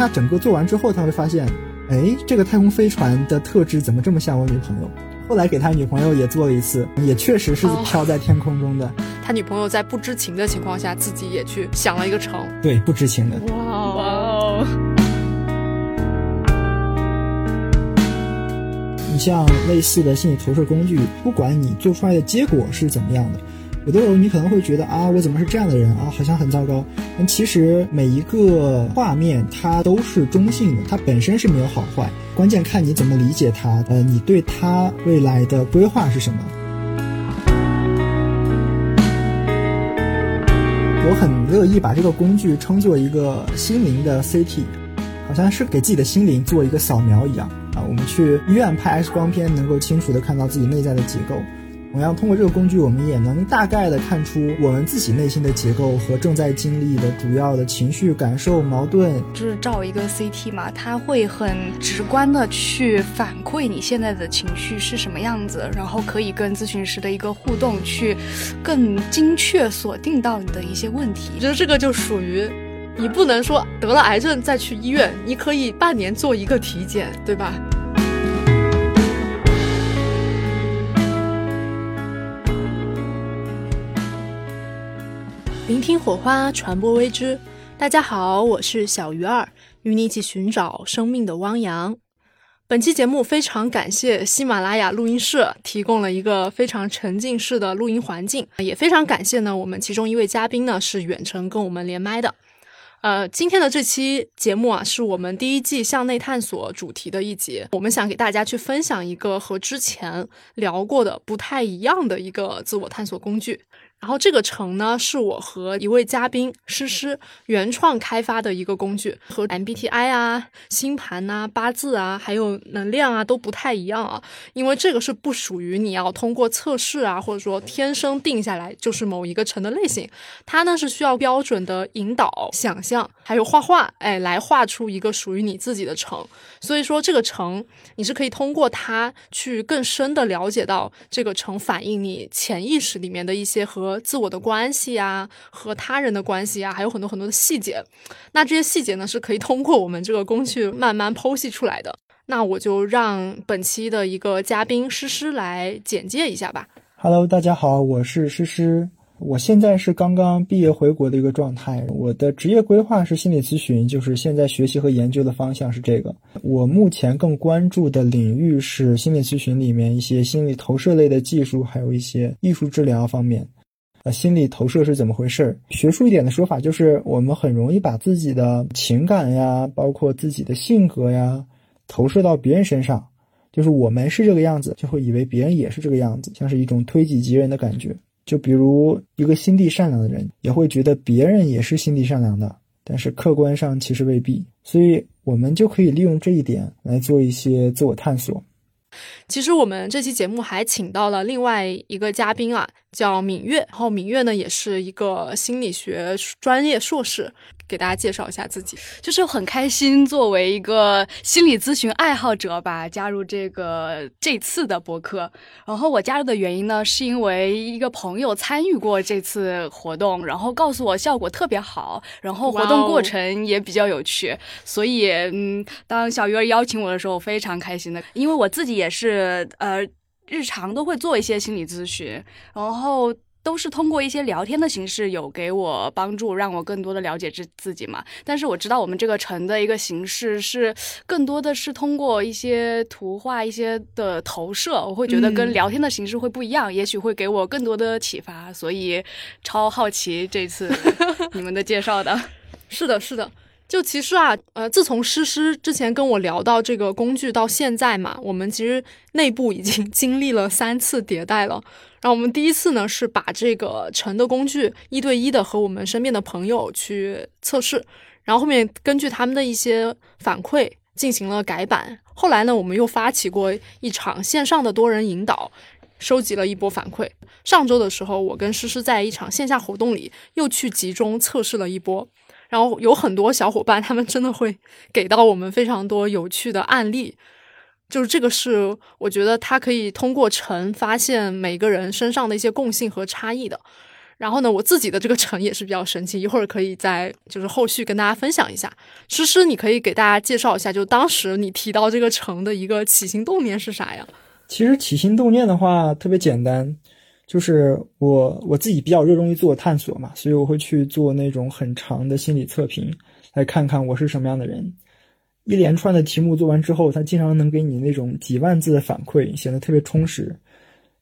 他整个做完之后，他会发现，哎，这个太空飞船的特质怎么这么像我女朋友？后来给他女朋友也做了一次，也确实是飘在天空中的。他女朋友在不知情的情况下，自己也去想了一个城。对，不知情的。哇哦！你像类似的心理投射工具，不管你做出来的结果是怎么样的。有的时候你可能会觉得啊，我怎么是这样的人啊，好像很糟糕。但其实每一个画面它都是中性的，它本身是没有好坏，关键看你怎么理解它。呃，你对它未来的规划是什么？我很乐意把这个工具称作一个心灵的 CT，好像是给自己的心灵做一个扫描一样啊。我们去医院拍 X 光片，能够清楚的看到自己内在的结构。同样，通过这个工具，我们也能大概的看出我们自己内心的结构和正在经历的主要的情绪、感受、矛盾。就是照一个 CT 嘛，它会很直观的去反馈你现在的情绪是什么样子，然后可以跟咨询师的一个互动，去更精确锁定到你的一些问题。我觉得这个就属于，你不能说得了癌症再去医院，你可以半年做一个体检，对吧？聆听火花，传播微知。大家好，我是小鱼儿，与你一起寻找生命的汪洋。本期节目非常感谢喜马拉雅录音室提供了一个非常沉浸式的录音环境，也非常感谢呢，我们其中一位嘉宾呢是远程跟我们连麦的。呃，今天的这期节目啊，是我们第一季向内探索主题的一节，我们想给大家去分享一个和之前聊过的不太一样的一个自我探索工具。然后这个城呢，是我和一位嘉宾诗诗原创开发的一个工具，和 MBTI 啊、星盘呐、八字啊，还有能量啊都不太一样啊。因为这个是不属于你要通过测试啊，或者说天生定下来就是某一个城的类型，它呢是需要标准的引导、想象，还有画画，哎，来画出一个属于你自己的城。所以说这个城，你是可以通过它去更深的了解到这个城反映你潜意识里面的一些和。和自我的关系啊，和他人的关系啊，还有很多很多的细节。那这些细节呢，是可以通过我们这个工具慢慢剖析出来的。那我就让本期的一个嘉宾诗诗来简介一下吧。Hello，大家好，我是诗诗。我现在是刚刚毕业回国的一个状态。我的职业规划是心理咨询，就是现在学习和研究的方向是这个。我目前更关注的领域是心理咨询里面一些心理投射类的技术，还有一些艺术治疗方面。呃，心理投射是怎么回事？学术一点的说法就是，我们很容易把自己的情感呀，包括自己的性格呀，投射到别人身上，就是我们是这个样子，就会以为别人也是这个样子，像是一种推己及人的感觉。就比如一个心地善良的人，也会觉得别人也是心地善良的，但是客观上其实未必。所以，我们就可以利用这一点来做一些自我探索。其实我们这期节目还请到了另外一个嘉宾啊，叫敏月。然后敏月呢，也是一个心理学专业硕士。给大家介绍一下自己，就是很开心，作为一个心理咨询爱好者吧，加入这个这次的博客。然后我加入的原因呢，是因为一个朋友参与过这次活动，然后告诉我效果特别好，然后活动过程也比较有趣。所以，嗯，当小鱼儿邀请我的时候，我非常开心的，因为我自己也是呃，日常都会做一些心理咨询，然后。都是通过一些聊天的形式有给我帮助，让我更多的了解自自己嘛。但是我知道我们这个城的一个形式是更多的是通过一些图画、一些的投射，我会觉得跟聊天的形式会不一样，也许会给我更多的启发。所以超好奇这次你们的介绍的。是的，是的。就其实啊，呃，自从诗诗之前跟我聊到这个工具到现在嘛，我们其实内部已经经历了三次迭代了。然后我们第一次呢是把这个陈的工具一对一的和我们身边的朋友去测试，然后后面根据他们的一些反馈进行了改版。后来呢，我们又发起过一场线上的多人引导，收集了一波反馈。上周的时候，我跟诗诗在一场线下活动里又去集中测试了一波。然后有很多小伙伴，他们真的会给到我们非常多有趣的案例，就是这个是我觉得他可以通过晨发现每个人身上的一些共性和差异的。然后呢，我自己的这个城也是比较神奇，一会儿可以在就是后续跟大家分享一下。诗诗，你可以给大家介绍一下，就当时你提到这个城的一个起心动念是啥呀？其实起心动念的话特别简单，就是我我自己比较热衷于做探索嘛，所以我会去做那种很长的心理测评，来看看我是什么样的人。一连串的题目做完之后，它经常能给你那种几万字的反馈，显得特别充实。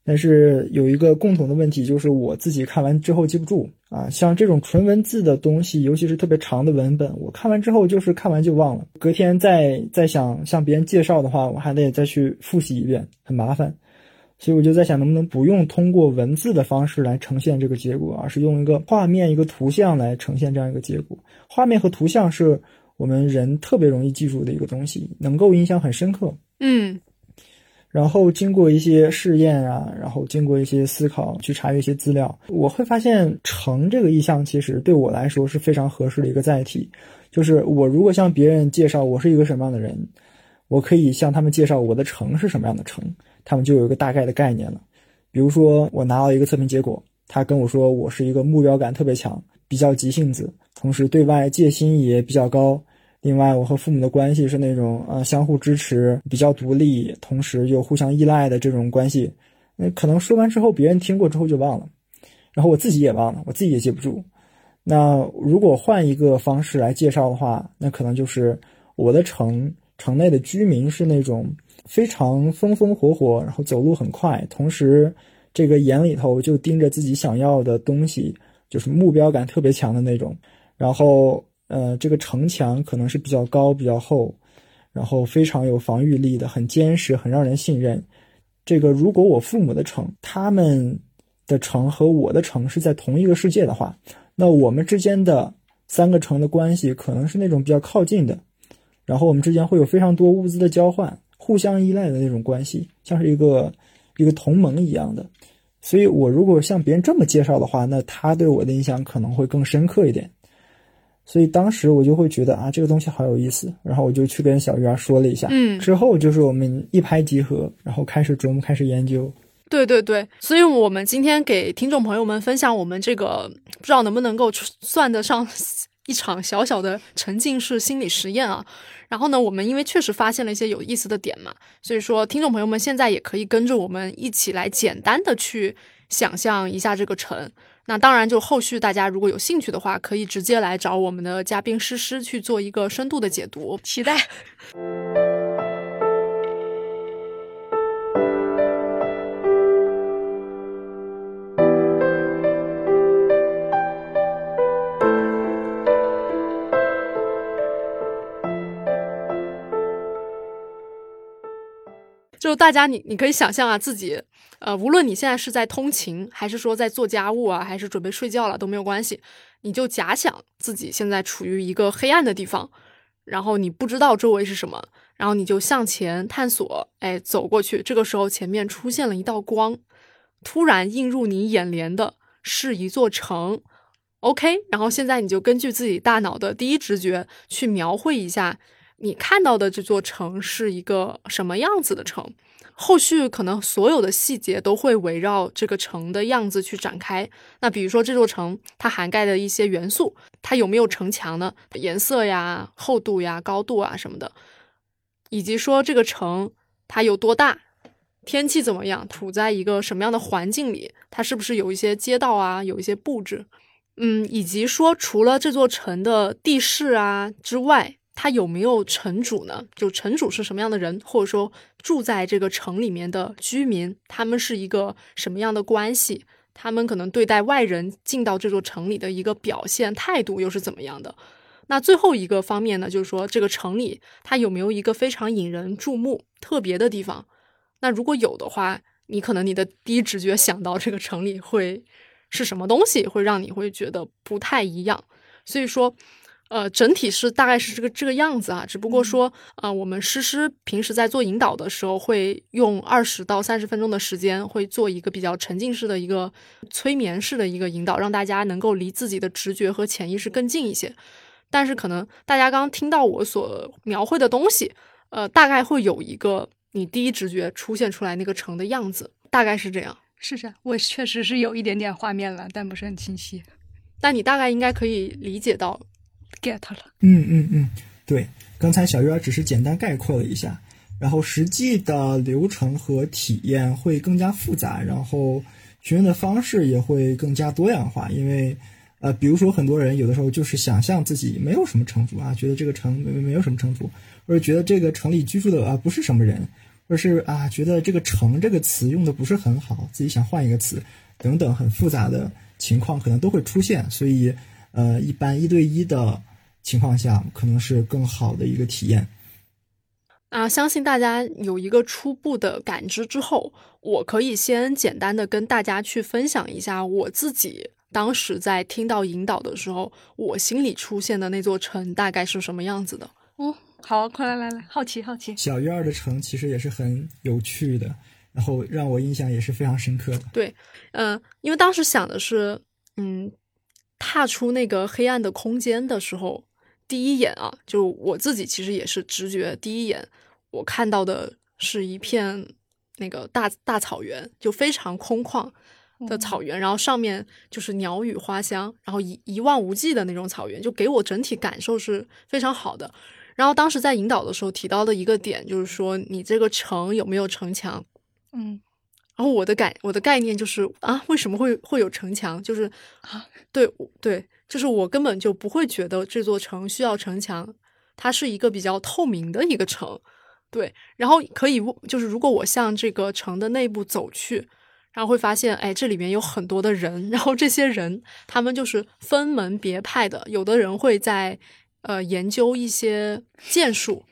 但是有一个共同的问题，就是我自己看完之后记不住啊。像这种纯文字的东西，尤其是特别长的文本，我看完之后就是看完就忘了，隔天再再想向别人介绍的话，我还得再去复习一遍，很麻烦。所以我就在想，能不能不用通过文字的方式来呈现这个结果，而是用一个画面、一个图像来呈现这样一个结果。画面和图像是我们人特别容易记住的一个东西，能够印象很深刻。嗯。然后经过一些试验啊，然后经过一些思考，去查阅一些资料，我会发现成这个意象其实对我来说是非常合适的一个载体。就是我如果向别人介绍我是一个什么样的人，我可以向他们介绍我的城是什么样的城，他们就有一个大概的概念了。比如说我拿到一个测评结果，他跟我说我是一个目标感特别强，比较急性子，同时对外戒心也比较高。另外，我和父母的关系是那种呃相互支持、比较独立，同时又互相依赖的这种关系。那可能说完之后，别人听过之后就忘了，然后我自己也忘了，我自己也记不住。那如果换一个方式来介绍的话，那可能就是我的城城内的居民是那种非常风风火火，然后走路很快，同时这个眼里头就盯着自己想要的东西，就是目标感特别强的那种，然后。呃，这个城墙可能是比较高、比较厚，然后非常有防御力的，很坚实，很让人信任。这个如果我父母的城，他们的城和我的城是在同一个世界的话，那我们之间的三个城的关系可能是那种比较靠近的，然后我们之间会有非常多物资的交换，互相依赖的那种关系，像是一个一个同盟一样的。所以我如果向别人这么介绍的话，那他对我的印象可能会更深刻一点。所以当时我就会觉得啊，这个东西好有意思，然后我就去跟小鱼儿说了一下。嗯，之后就是我们一拍即合，然后开始琢磨，开始研究。对对对，所以我们今天给听众朋友们分享我们这个，不知道能不能够算得上一场小小的沉浸式心理实验啊。然后呢，我们因为确实发现了一些有意思的点嘛，所以说听众朋友们现在也可以跟着我们一起来简单的去想象一下这个城。那当然，就后续大家如果有兴趣的话，可以直接来找我们的嘉宾诗诗去做一个深度的解读，期待。就大家，你你可以想象啊，自己。呃，无论你现在是在通勤，还是说在做家务啊，还是准备睡觉了，都没有关系。你就假想自己现在处于一个黑暗的地方，然后你不知道周围是什么，然后你就向前探索，哎，走过去。这个时候前面出现了一道光，突然映入你眼帘的是一座城。OK，然后现在你就根据自己大脑的第一直觉去描绘一下，你看到的这座城是一个什么样子的城。后续可能所有的细节都会围绕这个城的样子去展开。那比如说这座城它涵盖的一些元素，它有没有城墙呢？颜色呀、厚度呀、高度啊什么的，以及说这个城它有多大，天气怎么样，处在一个什么样的环境里，它是不是有一些街道啊，有一些布置，嗯，以及说除了这座城的地势啊之外。他有没有城主呢？就城主是什么样的人，或者说住在这个城里面的居民，他们是一个什么样的关系？他们可能对待外人进到这座城里的一个表现态度又是怎么样的？那最后一个方面呢，就是说这个城里它有没有一个非常引人注目、特别的地方？那如果有的话，你可能你的第一直觉想到这个城里会是什么东西，会让你会觉得不太一样。所以说。呃，整体是大概是这个这个样子啊，只不过说，呃，我们诗诗平时在做引导的时候，会用二十到三十分钟的时间，会做一个比较沉浸式的一个催眠式的一个引导，让大家能够离自己的直觉和潜意识更近一些。但是可能大家刚刚听到我所描绘的东西，呃，大概会有一个你第一直觉出现出来那个城的样子，大概是这样。是这样，我确实是有一点点画面了，但不是很清晰。但你大概应该可以理解到，get 了。嗯嗯嗯，对，刚才小鱼儿只是简单概括了一下，然后实际的流程和体验会更加复杂，然后询问的方式也会更加多样化，因为呃，比如说很多人有的时候就是想象自己没有什么城府啊，觉得这个城没没有什么城府，或者觉得这个城里居住的啊不是什么人。或者是啊，觉得这个“城”这个词用的不是很好，自己想换一个词，等等，很复杂的情况可能都会出现。所以，呃，一般一对一的情况下，可能是更好的一个体验。啊，相信大家有一个初步的感知之后，我可以先简单的跟大家去分享一下我自己当时在听到引导的时候，我心里出现的那座城大概是什么样子的。哦。好，快来来来，好奇好奇。小鱼儿的城其实也是很有趣的，然后让我印象也是非常深刻的。对，嗯，因为当时想的是，嗯，踏出那个黑暗的空间的时候，第一眼啊，就我自己其实也是直觉，第一眼我看到的是一片那个大大草原，就非常空旷的草原，然后上面就是鸟语花香，然后一一望无际的那种草原，就给我整体感受是非常好的。然后当时在引导的时候提到的一个点就是说，你这个城有没有城墙？嗯，然后我的概我的概念就是啊，为什么会会有城墙？就是啊，对对，就是我根本就不会觉得这座城需要城墙，它是一个比较透明的一个城。对，然后可以就是如果我向这个城的内部走去，然后会发现，哎，这里面有很多的人，然后这些人他们就是分门别派的，有的人会在。呃，研究一些剑术，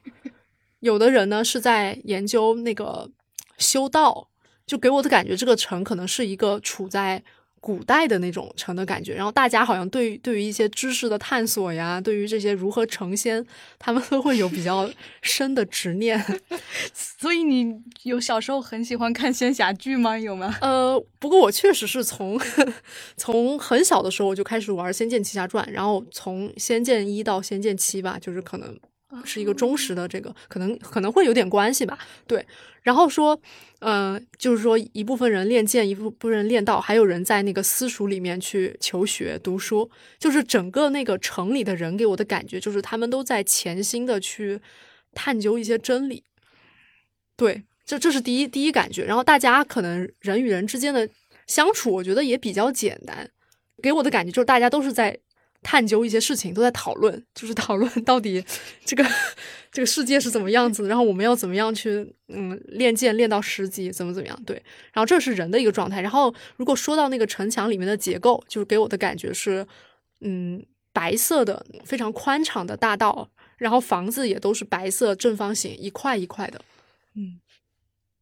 有的人呢是在研究那个修道，就给我的感觉，这个城可能是一个处在古代的那种城的感觉。然后大家好像对对于一些知识的探索呀，对于这些如何成仙，他们都会有比较深的执念。所以你有小时候很喜欢看仙侠剧吗？有吗？呃，不过我确实是从 从很小的时候我就开始玩《仙剑奇侠传》，然后从《仙剑一》到《仙剑七》吧，就是可能是一个忠实的这个，可能可能会有点关系吧。对，然后说，呃，就是说一部分人练剑，一部分人练道，还有人在那个私塾里面去求学读书，就是整个那个城里的人给我的感觉，就是他们都在潜心的去探究一些真理。对，这这是第一第一感觉。然后大家可能人与人之间的相处，我觉得也比较简单。给我的感觉就是大家都是在探究一些事情，都在讨论，就是讨论到底这个这个世界是怎么样子，然后我们要怎么样去嗯练剑练到十级，怎么怎么样。对，然后这是人的一个状态。然后如果说到那个城墙里面的结构，就是给我的感觉是嗯白色的非常宽敞的大道，然后房子也都是白色正方形一块一块的。嗯，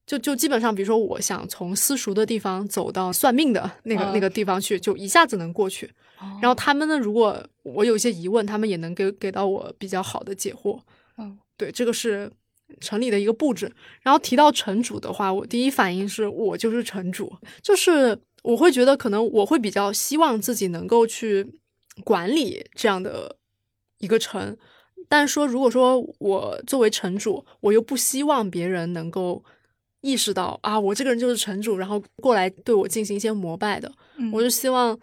就就基本上，比如说，我想从私塾的地方走到算命的那个那个地方去，就一下子能过去。然后他们呢，如果我有一些疑问，他们也能给给到我比较好的解惑。嗯，对，这个是城里的一个布置。然后提到城主的话，我第一反应是我就是城主，就是我会觉得可能我会比较希望自己能够去管理这样的一个城。但是说，如果说我作为城主，我又不希望别人能够意识到啊，我这个人就是城主，然后过来对我进行一些膜拜的，嗯我就希望，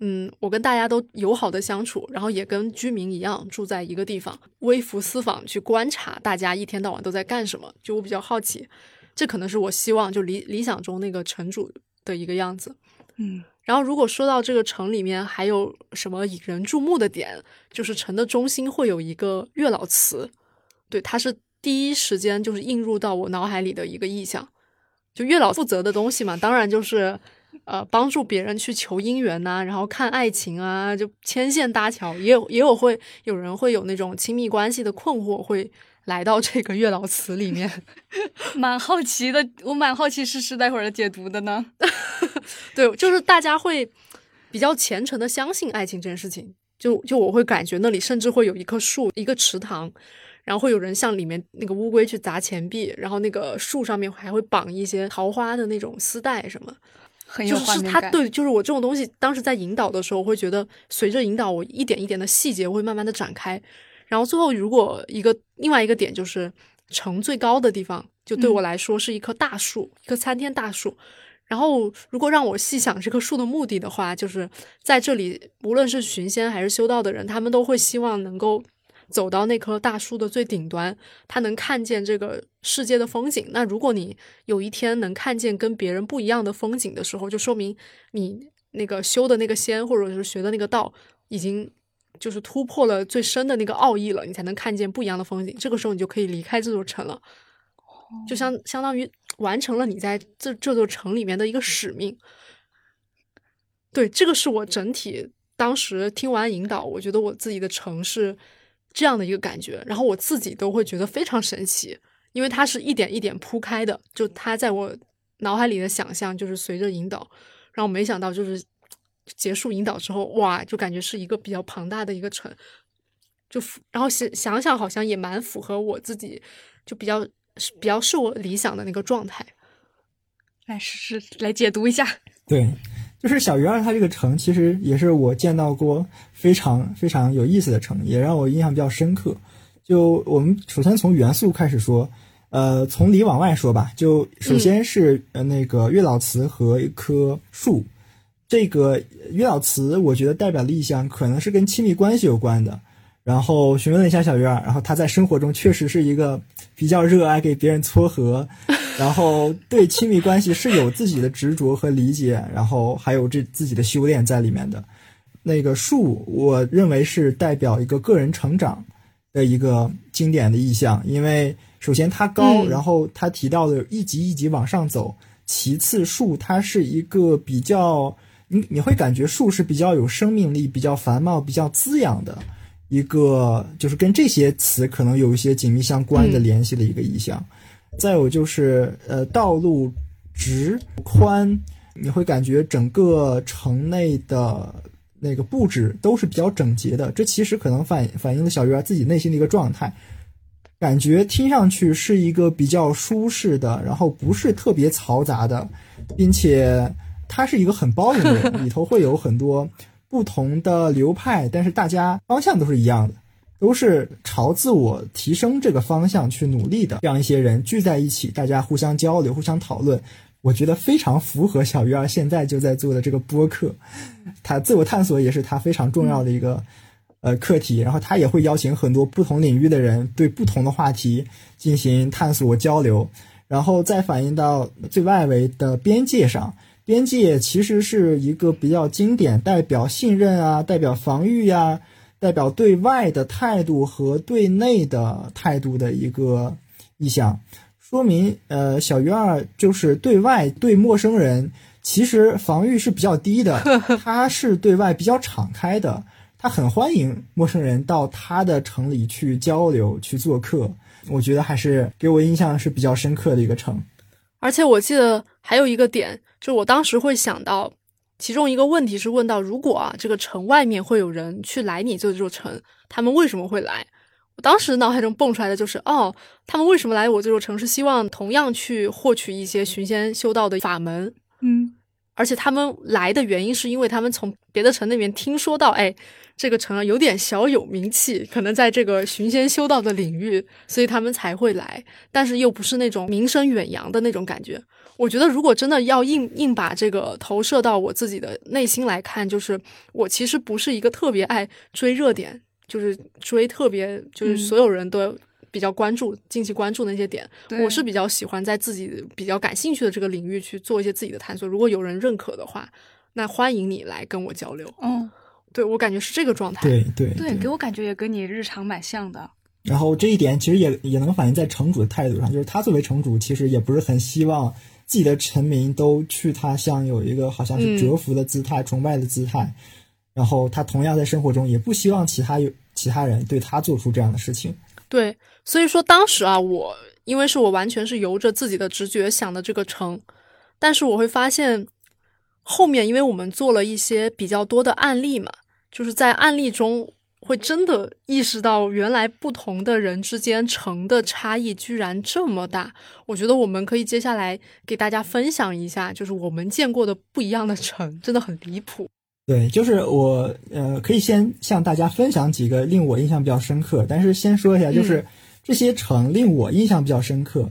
嗯，我跟大家都友好的相处，然后也跟居民一样住在一个地方，微服私访去观察大家一天到晚都在干什么。就我比较好奇，这可能是我希望就理理想中那个城主的一个样子，嗯。然后，如果说到这个城里面还有什么引人注目的点，就是城的中心会有一个月老祠，对，它是第一时间就是映入到我脑海里的一个意象。就月老负责的东西嘛，当然就是呃帮助别人去求姻缘呐，然后看爱情啊，就牵线搭桥，也有也有会有人会有那种亲密关系的困惑会。来到这个月老祠里面，蛮好奇的。我蛮好奇诗诗待会儿的解读的呢。对，就是大家会比较虔诚的相信爱情这件事情。就就我会感觉那里甚至会有一棵树，一个池塘，然后会有人向里面那个乌龟去砸钱币，然后那个树上面还会绑一些桃花的那种丝带什么。很有就是他对，就是我这种东西，当时在引导的时候，会觉得随着引导，我一点一点的细节会慢慢的展开。然后最后，如果一个另外一个点就是城最高的地方，就对我来说是一棵大树，一棵参天大树。然后，如果让我细想这棵树的目的的话，就是在这里，无论是寻仙还是修道的人，他们都会希望能够走到那棵大树的最顶端，他能看见这个世界的风景。那如果你有一天能看见跟别人不一样的风景的时候，就说明你那个修的那个仙，或者是学的那个道，已经就是突破了最深的那个奥义了，你才能看见不一样的风景。这个时候，你就可以离开这座城了。就相相当于完成了你在这这座城里面的一个使命。对，这个是我整体当时听完引导，我觉得我自己的城是这样的一个感觉，然后我自己都会觉得非常神奇，因为它是一点一点铺开的，就它在我脑海里的想象就是随着引导，然后没想到就是结束引导之后，哇，就感觉是一个比较庞大的一个城，就然后想想想好像也蛮符合我自己，就比较。比较是我理想的那个状态，来试试来解读一下。对，就是小鱼儿它这个城，其实也是我见到过非常非常有意思的城，也让我印象比较深刻。就我们首先从元素开始说，呃，从里往外说吧。就首先是呃那个月老祠和一棵树，这个月老祠我觉得代表的意象可能是跟亲密关系有关的。然后询问了一下小鱼儿，然后他在生活中确实是一个比较热爱给别人撮合，然后对亲密关系是有自己的执着和理解，然后还有这自己的修炼在里面的。那个树，我认为是代表一个个人成长的一个经典的意象，因为首先它高，然后它提到的一级一级往上走，其次树它是一个比较，你你会感觉树是比较有生命力、比较繁茂、比较滋养的。一个就是跟这些词可能有一些紧密相关的联系的一个意象，再有就是呃道路直宽，你会感觉整个城内的那个布置都是比较整洁的，这其实可能反反映了小鱼儿自己内心的一个状态，感觉听上去是一个比较舒适的，然后不是特别嘈杂的，并且它是一个很包容的人，里头会有很多。不同的流派，但是大家方向都是一样的，都是朝自我提升这个方向去努力的。这样一些人聚在一起，大家互相交流、互相讨论，我觉得非常符合小鱼儿现在就在做的这个播客。他自我探索也是他非常重要的一个呃课题。然后他也会邀请很多不同领域的人，对不同的话题进行探索交流，然后再反映到最外围的边界上。边界其实是一个比较经典，代表信任啊，代表防御呀，代表对外的态度和对内的态度的一个意向，说明呃，小鱼儿就是对外对陌生人，其实防御是比较低的，他是对外比较敞开的，他很欢迎陌生人到他的城里去交流去做客，我觉得还是给我印象是比较深刻的一个城。而且我记得还有一个点，就我当时会想到，其中一个问题是问到，如果啊这个城外面会有人去来你这座城，他们为什么会来？我当时脑海中蹦出来的就是，哦，他们为什么来我这座城是希望同样去获取一些寻仙修道的法门，嗯，而且他们来的原因是因为他们从别的城那边听说到，哎。这个城啊，有点小有名气，可能在这个寻仙修道的领域，所以他们才会来，但是又不是那种名声远扬的那种感觉。我觉得，如果真的要硬硬把这个投射到我自己的内心来看，就是我其实不是一个特别爱追热点，就是追特别就是所有人都比较关注、近期关注那些点。我是比较喜欢在自己比较感兴趣的这个领域去做一些自己的探索。如果有人认可的话，那欢迎你来跟我交流。嗯。对我感觉是这个状态，对对对，给我感觉也跟你日常蛮像的。然后这一点其实也也能反映在城主的态度上，就是他作为城主，其实也不是很希望自己的臣民都去他乡有一个好像是折服的姿态、崇拜的姿态。然后他同样在生活中也不希望其他有其他人对他做出这样的事情。对，所以说当时啊，我因为是我完全是由着自己的直觉想的这个城，但是我会发现后面，因为我们做了一些比较多的案例嘛。就是在案例中，会真的意识到原来不同的人之间城的差异居然这么大。我觉得我们可以接下来给大家分享一下，就是我们见过的不一样的城，真的很离谱。对，就是我呃，可以先向大家分享几个令我印象比较深刻。但是先说一下，就是这些城令我印象比较深刻，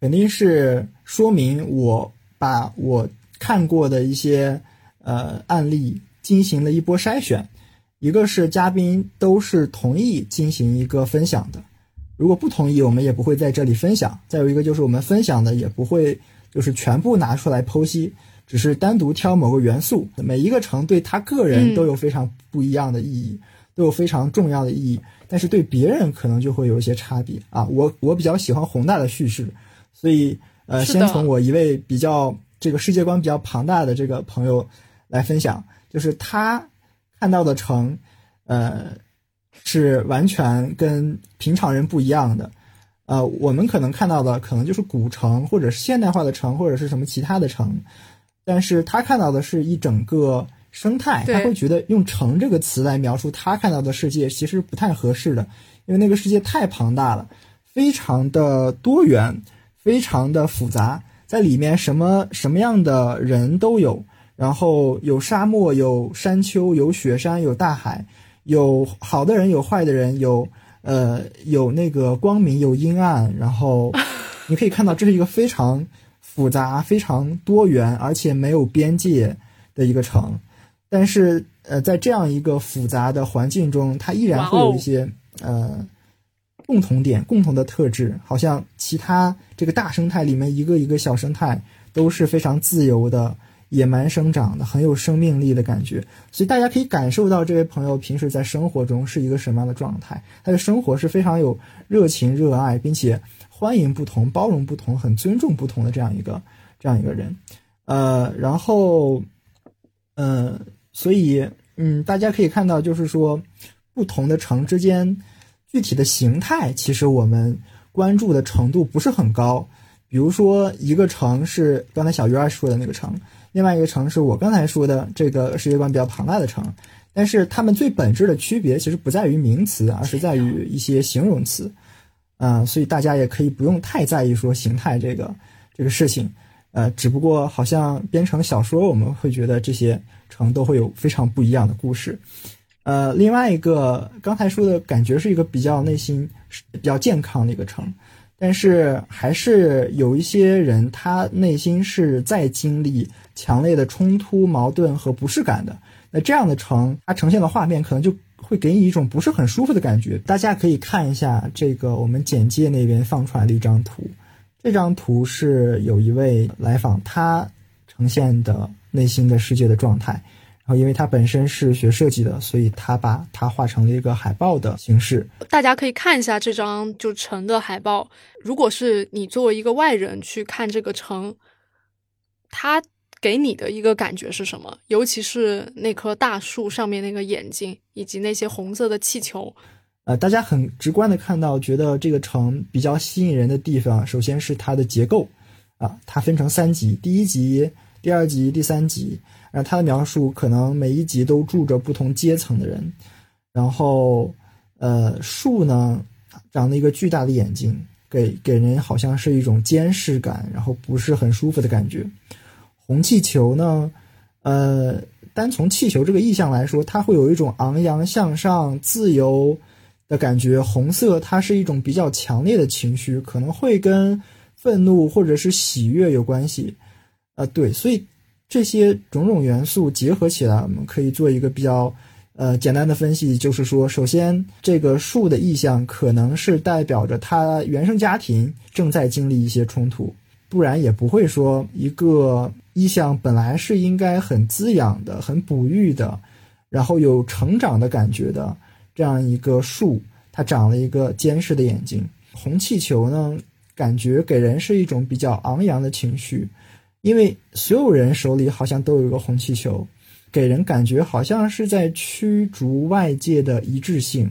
肯定是说明我把我看过的一些呃案例进行了一波筛选，一个是嘉宾都是同意进行一个分享的，如果不同意，我们也不会在这里分享。再有一个就是我们分享的也不会就是全部拿出来剖析，只是单独挑某个元素，每一个城对他个人都有非常不一样的意义，都有非常重要的意义，但是对别人可能就会有一些差别啊。我我比较喜欢宏大的叙事，所以呃，先从我一位比较这个世界观比较庞大的这个朋友来分享，就是他看到的城，呃，是完全跟平常人不一样的。呃，我们可能看到的可能就是古城，或者是现代化的城，或者是什么其他的城，但是他看到的是一整个生态，他会觉得用“城”这个词来描述他看到的世界，其实不太合适的，因为那个世界太庞大了，非常的多元，非常的复杂，在里面什么什么样的人都有，然后有沙漠，有山丘，有雪山，有大海，有好的人，有坏的人，有呃有那个光明，有阴暗，然后 你可以看到这是一个非常复杂、非常多元，而且没有边界的一个城。但是呃，在这样一个复杂的环境中，它依然会有一些、呃共同点、共同的特质，好像其他这个大生态里面一个一个小生态都是非常自由的、野蛮生长的，很有生命力的感觉。所以大家可以感受到这位朋友平时在生活中是一个什么样的状态。他的生活是非常有热情、热爱，并且欢迎不同、包容不同、很尊重不同的这样一个这样一个人。呃，然后，嗯、所以，嗯，大家可以看到，就是说，不同的城之间具体的形态，其实我们关注的程度不是很高。比如说，一个城是刚才小鱼儿说的那个城，另外一个城是我刚才说的这个世界观比较庞大的城，但是它们最本质的区别其实不在于名词，而是在于一些形容词。啊、所以大家也可以不用太在意说形态这个这个事情。呃，只不过好像编成小说，我们会觉得这些城都会有非常不一样的故事。呃，另外一个刚才说的感觉是一个比较内心比较健康的一个城，但是还是有一些人他内心是在经历强烈的冲突、矛盾和不适感的。那这样的城，它呈现的画面可能就会给你一种不是很舒服的感觉。大家可以看一下这个我们简介那边放出来的一张图，这张图是有一位来访他呈现的内心的世界的状态。然后，因为他本身是学设计的，所以他把它画成了一个海报的形式。大家可以看一下这张就城的海报。如果是你作为一个外人去看这个城，它给你的一个感觉是什么？尤其是那棵大树上面那个眼睛，以及那些红色的气球。呃，大家很直观的看到，觉得这个城比较吸引人的地方，首先是它的结构，啊，它分成三级，第一级、第二级、第三级。然后它的描述可能每一集都住着不同阶层的人，然后呃，树呢长了一个巨大的眼睛，给给人好像是一种监视感，然后不是很舒服的感觉。红气球呢，呃，单从气球这个意象来说，它会有一种昂扬向上、自由的感觉。红色它是一种比较强烈的情绪，可能会跟愤怒或者是喜悦有关系。呃，对，所以这些种种元素结合起来，我们可以做一个比较呃简单的分析，就是说，首先这个树的意象可能是代表着他原生家庭正在经历一些冲突，不然也不会说一个意象本来是应该很滋养的、很哺育的，然后有成长的感觉的这样一个树，它长了一个监视的眼睛。红气球呢，感觉给人是一种比较昂扬的情绪。因为所有人手里好像都有一个红气球，给人感觉好像是在驱逐外界的一致性。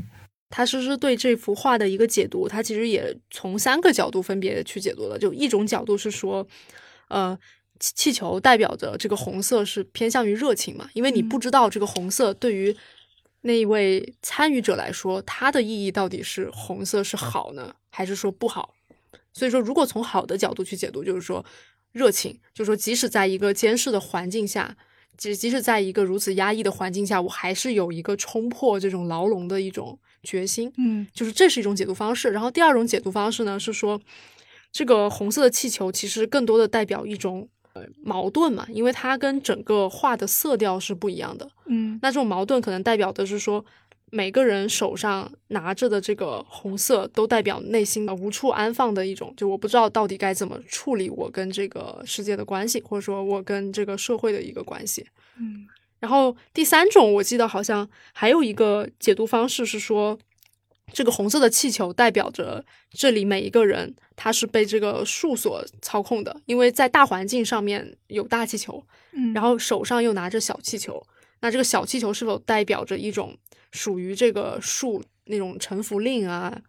他诗诗对这幅画的一个解读，他其实也从三个角度分别去解读了。就一种角度是说，呃，气气球代表着这个红色是偏向于热情嘛，因为你不知道这个红色对于那一位参与者来说，它的意义到底是红色是好呢，还是说不好？所以说，如果从好的角度去解读，就是说。热情，就是说，即使在一个监视的环境下，即即使在一个如此压抑的环境下，我还是有一个冲破这种牢笼的一种决心。嗯，就是这是一种解读方式。然后第二种解读方式呢，是说这个红色的气球其实更多的代表一种呃矛盾嘛，因为它跟整个画的色调是不一样的。嗯那这种矛盾可能代表的是说，每个人手上拿着的这个红色，都代表内心的无处安放的一种，就我不知道到底该怎么处理我跟这个世界的关系，或者说我跟这个社会的一个关系。嗯然后第三种，我记得好像还有一个解读方式是说，这个红色的气球代表着这里每一个人他是被这个树所操控的，因为在大环境上面有大气球，嗯，然后手上又拿着小气球，那这个小气球是否代表着一种属于这个树那种臣服令啊？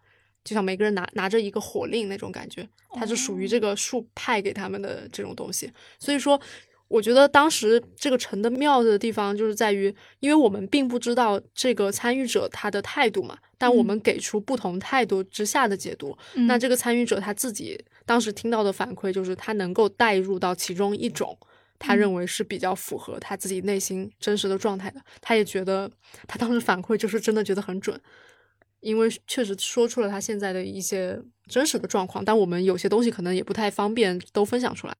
就像每个人拿拿着一个火令那种感觉，它是属于这个树派给他们的这种东西。所以说，我觉得当时这个城的妙的地方就是在于，因为我们并不知道这个参与者他的态度嘛，但我们给出不同态度之下的解读，嗯那这个参与者他自己当时听到的反馈就是他能够带入到其中一种。他认为是比较符合他自己内心真实的状态的，他也觉得他当时反馈就是真的觉得很准，因为确实说出了他现在的一些真实的状况，但我们有些东西可能也不太方便都分享出来。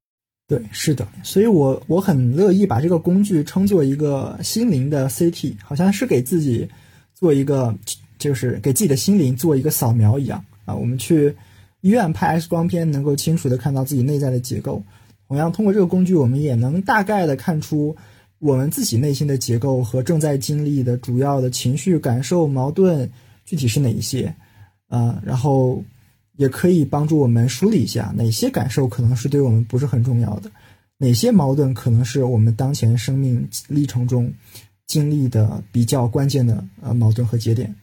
对，是的，所以我我很乐意把这个工具称作一个心灵的 CT，好像是给自己做一个，就是给自己的心灵做一个扫描一样啊。我们去医院拍 X 光片，能够清楚的看到自己内在的结构。同样，通过这个工具，我们也能大概的看出我们自己内心的结构和正在经历的主要的情绪、感受、矛盾具体是哪一些，啊，然后也可以帮助我们梳理一下哪些感受可能是对我们不是很重要的，哪些矛盾可能是我们当前生命历程中经历的比较关键的呃矛盾和节点。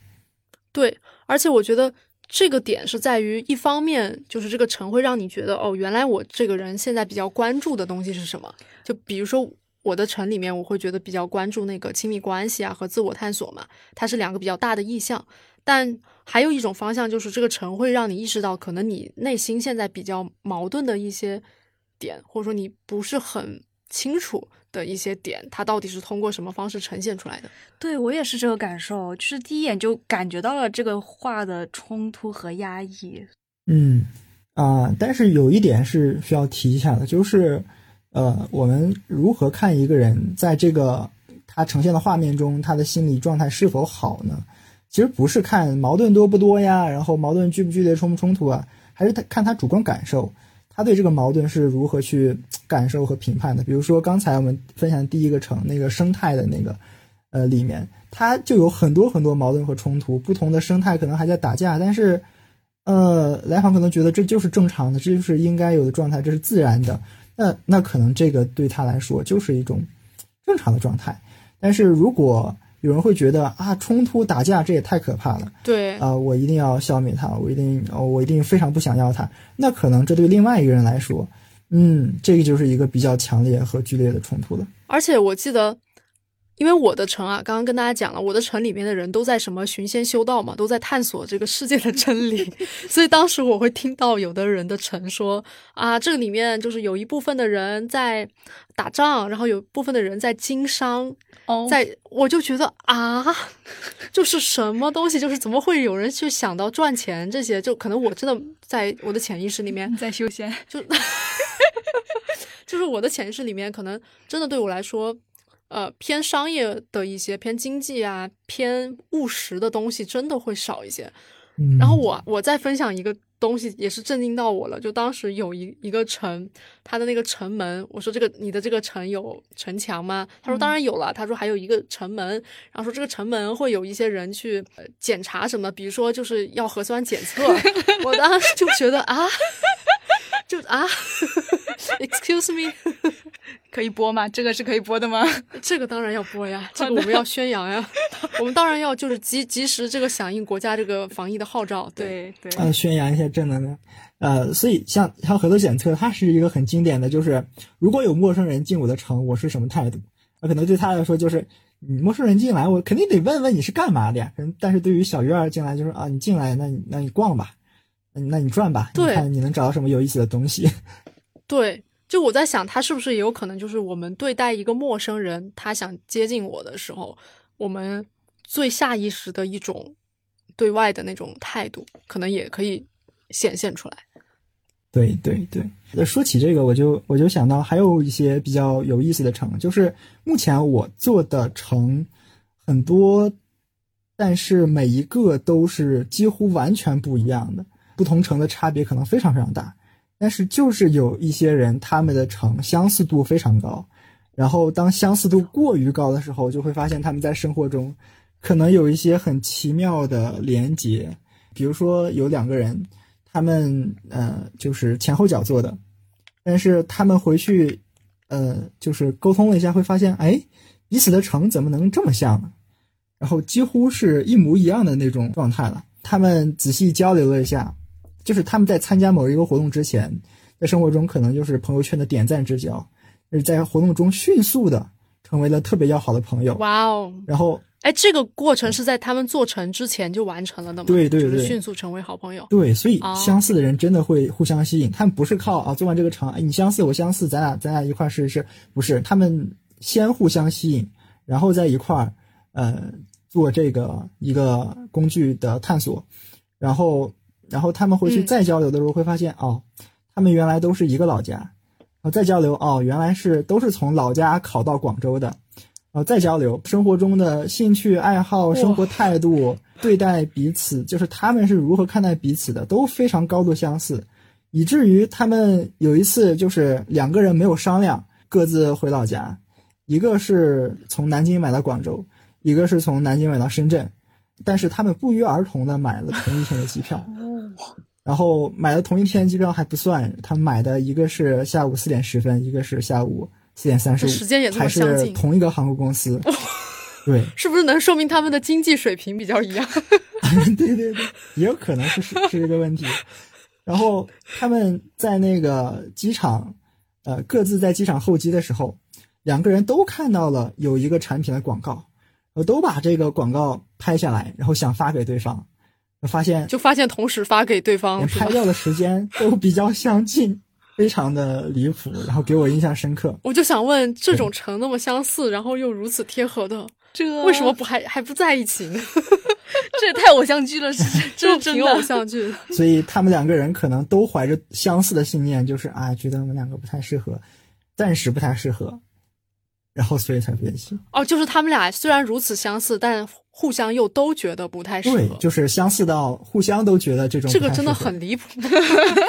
对，而且我觉得这个点是在于，一方面就是这个城会让你觉得，哦，原来我这个人现在比较关注的东西是什么？就比如说我的城里面，我会觉得比较关注那个亲密关系啊和自我探索嘛，它是两个比较大的意向。但还有一种方向就是这个城会让你意识到，可能你内心现在比较矛盾的一些点，或者说你不是很清楚的一些点，它到底是通过什么方式呈现出来的。对我也是这个感受，就是第一眼就感觉到了这个画的冲突和压抑。嗯啊、但是有一点是需要提一下的，就是呃，我们如何看一个人在这个他呈现的画面中，他的心理状态是否好呢？其实不是看矛盾多不多呀，然后矛盾剧不剧烈、冲不冲突啊，还是他看他主观感受，他对这个矛盾是如何去感受和评判的。比如说刚才我们分享第一个城那个生态的那个呃里面，它就有很多很多矛盾和冲突，不同的生态可能还在打架，但是呃，来访可能觉得这就是正常的，这就是应该有的状态，这是自然的。那那可能这个对他来说就是一种正常的状态。但是如果有人会觉得啊，冲突打架这也太可怕了对，啊、我一定要消灭他，我一定、哦、我一定非常不想要他。那可能这对另外一个人来说，嗯，这个就是一个比较强烈和剧烈的冲突了。而且我记得，因为我的城啊，刚刚跟大家讲了，我的城里面的人都在什么寻仙修道嘛，都在探索这个世界的真理，所以当时我会听到有的人的城说啊，这个里面就是有一部分的人在打仗，然后有部分的人在经商，哦在我就觉得啊，就是什么东西，就是怎么会有人去想到赚钱这些？就可能我真的在我的潜意识里面在修仙，就 就是我的潜意识里面，可能真的对我来说，呃，偏商业的一些、偏经济啊、偏务实的东西，真的会少一些。嗯，然后我我再分享一个东西，也是震惊到我了。就当时有一一个城，它的那个城门，我说这个你的这个城有城墙吗？他说当然有了。他说还有一个城门，然后说这个城门会有一些人去呃检查什么，比如说就是要核酸检测。我当时就觉得啊，就啊，excuse me，可以播吗？这个是可以播的吗？这个当然要播呀，这个我们要宣扬呀，我们当然要就是及及时这个响应国家这个防疫的号召。对，对对，呃，宣扬一下正能量。呃，所以像像核酸检测，它是一个很经典的，就是如果有陌生人进我的城，我是什么态度？那可能对他来说就是，你陌生人进来，我肯定得问问你是干嘛的呀。可能但是对于小鱼儿进来，就是啊，你进来，那你那你逛吧，那你转吧，你对看你能找到什么有意思的东西。对，就我在想，他是不是也有可能就是我们对待一个陌生人，他想接近我的时候，我们最下意识的一种对外的那种态度，可能也可以显现出来。对对对，那说起这个，我就我就想到还有一些比较有意思的城，就是目前我做的城很多，但是每一个都是几乎完全不一样的，不同城的差别可能非常非常大。但是就是有一些人，他们的城相似度非常高，然后当相似度过于高的时候，就会发现他们在生活中可能有一些很奇妙的连结，比如说有两个人。他们呃，就是前后脚做的，但是他们回去，呃，就是沟通了一下，会发现，哎，彼此的城怎么能这么像呢？然后几乎是一模一样的那种状态了。他们仔细交流了一下，就是他们在参加某一个活动之前，在生活中可能就是朋友圈的点赞之交，是在活动中迅速的成为了特别要好的朋友。哇哦！然后。哎，这个过程是在他们做成之前就完成了的吗？对对对，就是迅速成为好朋友。对，所以相似的人真的会互相吸引。他们不是靠啊做完这个场，哎，你相似我相似，咱俩咱俩一块试一试，不是？他们先互相吸引，然后在一块儿，呃，做这个一个工具的探索，然后然后他们回去再交流的时候会发现，哦，他们原来都是一个老家，然后再交流，哦，原来是都是从老家考到广州的。然后再交流生活中的兴趣爱好、生活态度、对待彼此，就是他们是如何看待彼此的，都非常高度相似，以至于他们有一次就是两个人没有商量，各自回老家，一个是从南京买到广州，一个是从南京买到深圳，但是他们不约而同的买了同一天的机票，然后买了同一天机票还不算，他买的一个是下午四点十分，一个是下午。四点三十五，时间也还是同一个航空公司，对，是不是能说明他们的经济水平比较一样？对对对，也有可能是是这个问题。然后他们在那个机场，呃，各自在机场候机的时候，两个人都看到了有一个产品的广告，我都把这个广告拍下来，然后想发给对方，发现就发现同时发给对方，拍照的时间 都比较相近。非常的离谱，然后给我印象深刻。我就想问，这种城那么相似，然后又如此贴合的，这为什么不还还不在一起呢？这也太偶像剧了，这挺偶像剧。所以他们两个人可能都怀着相似的信念，就是啊，觉得我们两个不太适合，暂时不太适合，然后所以才分析。哦，就是他们俩虽然如此相似，但。互相又都觉得不太适合，对，就是相似到互相都觉得这种这个真的很离谱，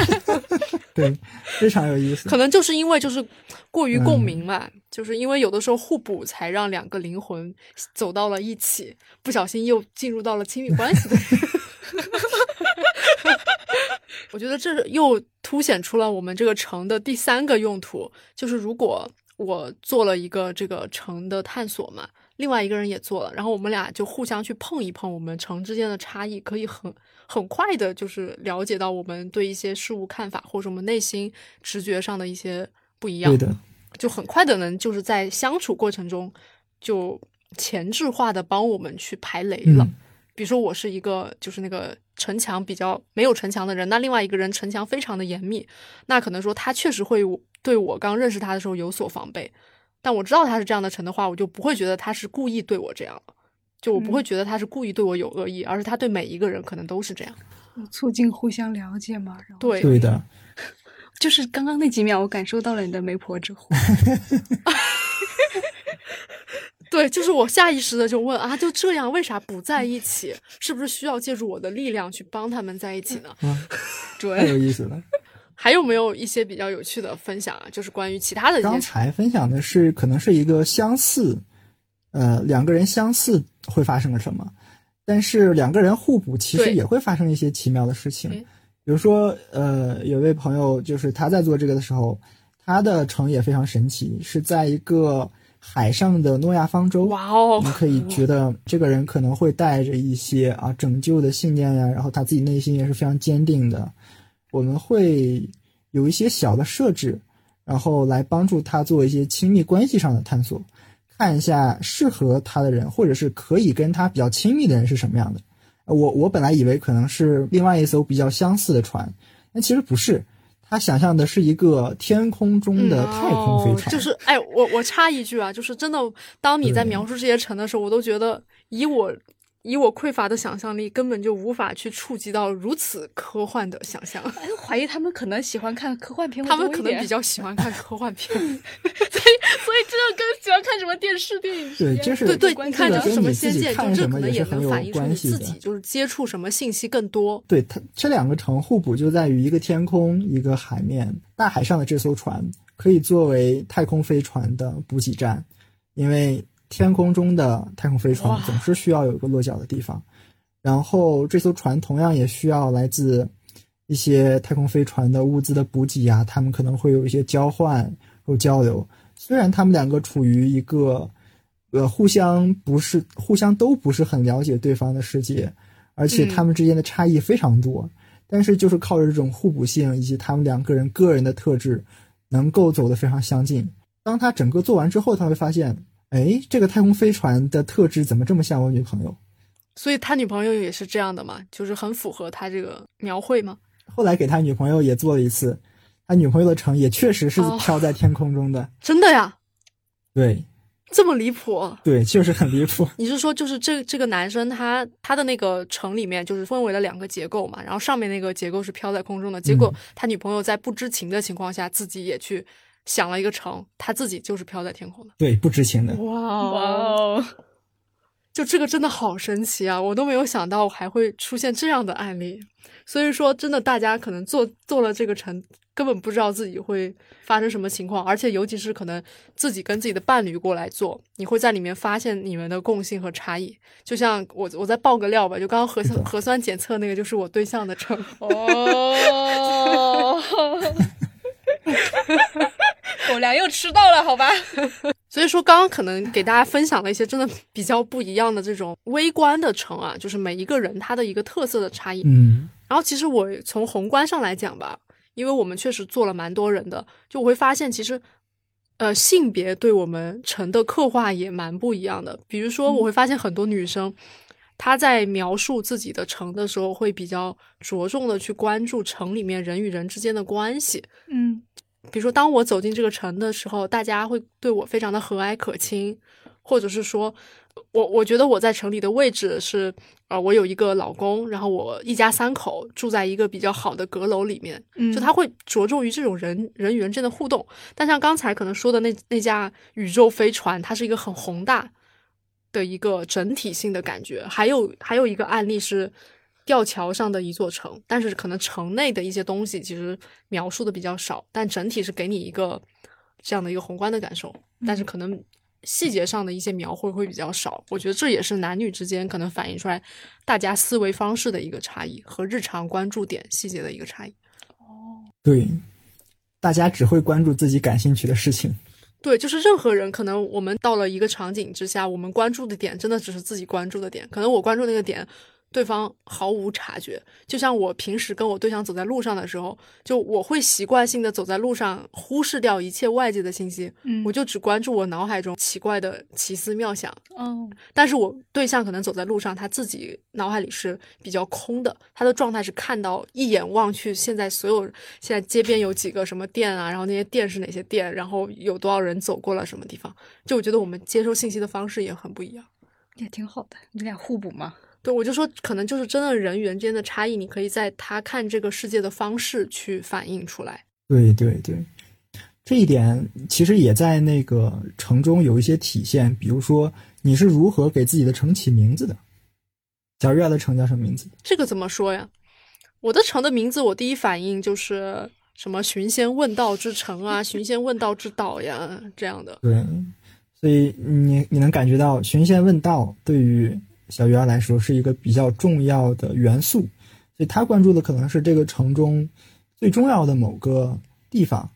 对，非常有意思。可能就是因为就是过于共鸣嘛，就是因为有的时候互补才让两个灵魂走到了一起，不小心又进入到了亲密关系。我觉得这又凸显出了我们这个城的第三个用途，就是如果我做了一个这个城的探索嘛。另外一个人也做了，然后我们俩就互相去碰一碰我们城之间的差异，可以很很快的，就是了解到我们对一些事物看法，或者我们内心直觉上的一些不一样。对的，就很快的能就是在相处过程中就前置化的帮我们去排雷了。比如说我是一个就是那个城墙比较没有城墙的人，那另外一个人城墙非常的严密，那可能说他确实会对我刚认识他的时候有所防备。但我知道他是这样的城的话，我就不会觉得他是故意对我这样了就我不会觉得他是故意对我有恶意，而是他对每一个人可能都是这样，促进互相了解嘛。对对的，就是刚刚那几秒，我感受到了你的媒婆之火。对，就是我下意识的就问啊，就这样，为啥不在一起？是不是需要借助我的力量去帮他们在一起呢？太有意思了。还有没有一些比较有趣的分享啊？就是关于其他的。刚才分享的是可能是一个相似，呃，两个人相似会发生了什么？但是两个人互补，其实也会发生一些奇妙的事情。比如说，呃，有位朋友就是他在做这个的时候，他的城也非常神奇，是在一个海上的诺亚方舟。哇哦！你们可以觉得这个人可能会带着一些啊拯救的信念呀，然后他自己内心也是非常坚定的。我们会有一些小的设置，然后来帮助他做一些亲密关系上的探索，看一下适合他的人，或者是可以跟他比较亲密的人是什么样的。我我本来以为可能是另外一艘比较相似的船，但其实不是。他想象的是一个天空中的太空飞船。就是哎，我我插一句啊，就是真的，当你在描述这些城的时候，我都觉得以我。以我匮乏的想象力，根本就无法去触及到如此科幻的想象。哎，怀疑他们可能喜欢看科幻片，他们可能比较喜欢看科幻片，所以所以这跟喜欢看什么电视电影对，就是对对，你看这着什么仙剑，就这可能也能反映出你自己就是接触什么信息更多。对它这两个城互补就在于一个天空，一个海面。大海上的这艘船可以作为太空飞船的补给站，因为天空中的太空飞船总是需要有一个落脚的地方。然后这艘船同样也需要来自一些太空飞船的物资的补给啊，他们可能会有一些交换或交流。虽然他们两个处于一个呃互相不是互相都不是很了解对方的世界，而且他们之间的差异非常多，但是就是靠着这种互补性以及他们两个人个人的特质，能够走得非常相近。当他整个做完之后，他会发现，哎，这个太空飞船的特质怎么这么像我女朋友？所以他女朋友也是这样的嘛，就是很符合他这个描绘吗？后来给他女朋友也做了一次，他女朋友的城也确实是飘在天空中的，真的呀？对，这么离谱？对，就是很离谱。你是说，就是这这个男生他他的那个城里面就是分为了两个结构嘛，然后上面那个结构是飘在空中的，结果他女朋友在不知情的情况下自己也去想了一个城，他自己就是飘在天空的，对，不知情的。哇哦！就这个真的好神奇啊！我都没有想到还会出现这样的案例。所以说，真的大家可能做做了这个城，根本不知道自己会发生什么情况。而且，尤其是可能自己跟自己的伴侣过来做，你会在里面发现你们的共性和差异。就像我，我再爆个料吧，就刚刚核酸核酸检测那个，就是我对象的城。哦，狗粮又吃到了，好吧。所以说，刚刚可能给大家分享了一些真的比较不一样的这种微观的城啊，就是每一个人他的一个特色的差异。嗯，然后其实我从宏观上来讲吧，因为我们确实做了蛮多人的，就我会发现其实，呃，性别对我们城的刻画也蛮不一样的。比如说，我会发现很多女生，她在描述自己的城的时候，会比较着重的去关注城里面人与人之间的关系。嗯。比如说，当我走进这个城的时候，大家会对我非常的和蔼可亲，或者是说，我我觉得我在城里的位置是，呃，我有一个老公，然后我一家三口住在一个比较好的阁楼里面，就他会着重于这种人人与人之间的互动。但像刚才可能说的那那架宇宙飞船，它是一个很宏大的一个整体性的感觉。还有还有一个案例是。吊桥上的一座城，但是可能城内的一些东西其实描述的比较少，但整体是给你一个这样的一个宏观的感受，但是可能细节上的一些描绘会比较少。我觉得这也是男女之间可能反映出来大家思维方式的一个差异和日常关注点细节的一个差异。哦，对，大家只会关注自己感兴趣的事情。对，就是任何人可能我们到了一个场景之下，我们关注的点真的只是自己关注的点，可能我关注那个点。对方毫无察觉，就像我平时跟我对象走在路上的时候，就我会习惯性的走在路上，忽视掉一切外界的信息，嗯，我就只关注我脑海中奇怪的奇思妙想，嗯，但是我对象可能走在路上，他自己脑海里是比较空的，他的状态是看到一眼望去，现在所有现在街边有几个什么店啊，然后那些店是哪些店，然后有多少人走过了什么地方，就我觉得我们接收信息的方式也很不一样，也挺好的，你俩互补嘛。对，我就说，可能就是真的人与人之间的差异，你可以在他看这个世界的方式去反映出来。对对对，这一点其实也在那个城中有一些体现。比如说，你是如何给自己的城起名字的？小月的城叫什么名字？这个怎么说呀？我的城的名字，我第一反应就是什么“寻仙问道之城”啊，“寻仙问道之岛”呀，这样的。对，所以你你能感觉到“寻仙问道”对于。小鱼儿来说是一个比较重要的元素，所以他关注的可能是这个城中最重要的某个地方。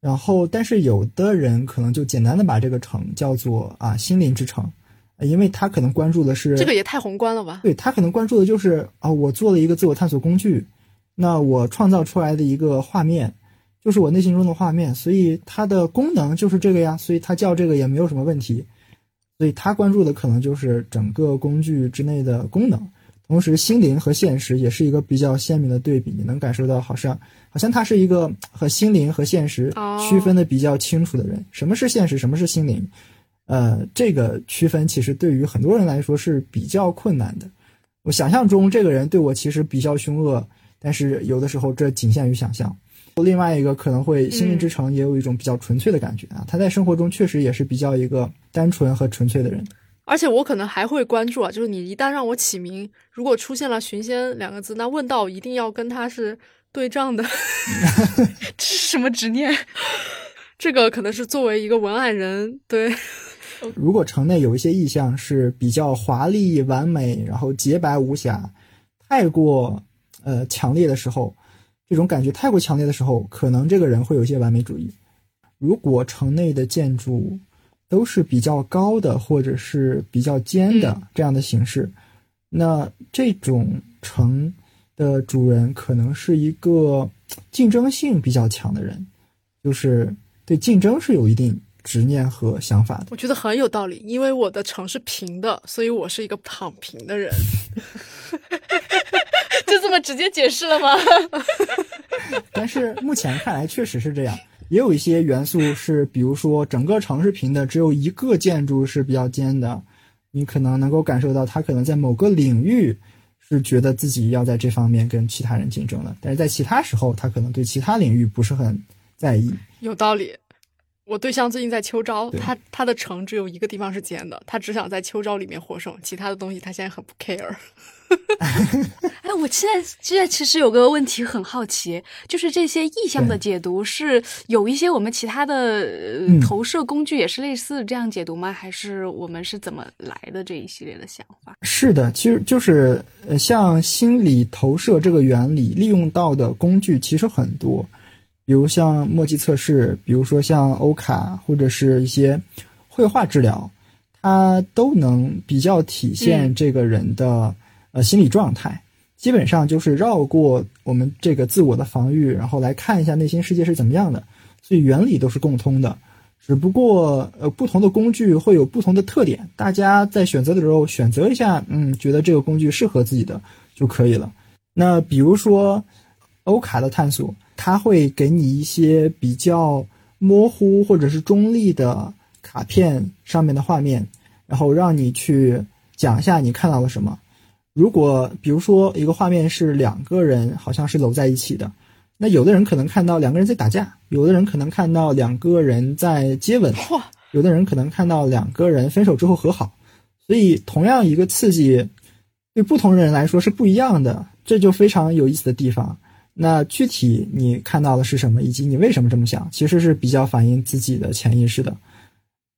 然后，但是有的人可能就简单的把这个城叫做啊心灵之城，因为他可能关注的是这个也太宏观了吧？对他可能关注的就是啊，我做了一个自我探索工具，那我创造出来的一个画面就是我内心中的画面，所以它的功能就是这个呀，所以它叫这个也没有什么问题。所以他关注的可能就是整个工具之内的功能，同时心灵和现实也是一个比较鲜明的对比。你能感受到，好像好像他是一个和心灵和现实区分的比较清楚的人。什么是现实，什么是心灵？呃，这个区分其实对于很多人来说是比较困难的。我想象中这个人对我其实比较凶恶，但是有的时候这仅限于想象。另外一个可能会心灵之城也有一种比较纯粹的感觉啊，他在生活中确实也是比较一个单纯和纯粹的人。而且我可能还会关注啊，就是你一旦让我起名，如果出现了“寻仙”两个字，那问道一定要跟他是对仗的。这是什么执念？这个可能是作为一个文案人，对。如果城内有一些意象是比较华丽完美，然后洁白无瑕，太过呃强烈的时候，这种感觉太过强烈的时候，可能这个人会有一些完美主义。如果城内的建筑都是比较高的或者是比较尖的这样的形式，那这种城的主人可能是一个竞争性比较强的人，就是对竞争是有一定。执念和想法的，我觉得很有道理。因为我的城是平的，所以我是一个躺平的人。就这么直接解释了吗？但是目前看来确实是这样。也有一些元素是，比如说整个城市平的，只有一个建筑是比较尖的，你可能能够感受到他可能在某个领域是觉得自己要在这方面跟其他人竞争了，但是在其他时候他可能对其他领域不是很在意。有道理。我对象最近在秋招，他他的城只有一个地方是尖的，他只想在秋招里面获胜，其他的东西他现在很不 care。哎，我现在现在其实有个问题很好奇，就是这些意向的解读是有一些我们其他的投射工具也是类似这样解读吗？还是我们是怎么来的这一系列的想法？是的，其实就是呃，像心理投射这个原理利用到的工具其实很多。比如像墨迹测试，比如说像欧卡或者是一些绘画治疗，它都能比较体现这个人的呃心理状态。基本上就是绕过我们这个自我的防御，然后来看一下内心世界是怎么样的。所以原理都是共通的，只不过呃不同的工具会有不同的特点。大家在选择的时候选择一下，嗯，觉得这个工具适合自己的就可以了。那比如说欧卡的探索。它会给你一些比较模糊或者是中立的卡片上面的画面，然后让你去讲一下你看到了什么。如果比如说一个画面是两个人好像是搂在一起的，那有的人可能看到两个人在打架，有的人可能看到两个人在接吻，有的人可能看到两个人分手之后和好。所以同样一个刺激，对不同人来说是不一样的，这就非常有意思的地方。那具体你看到的是什么，以及你为什么这么想，其实是比较反映自己的潜意识的。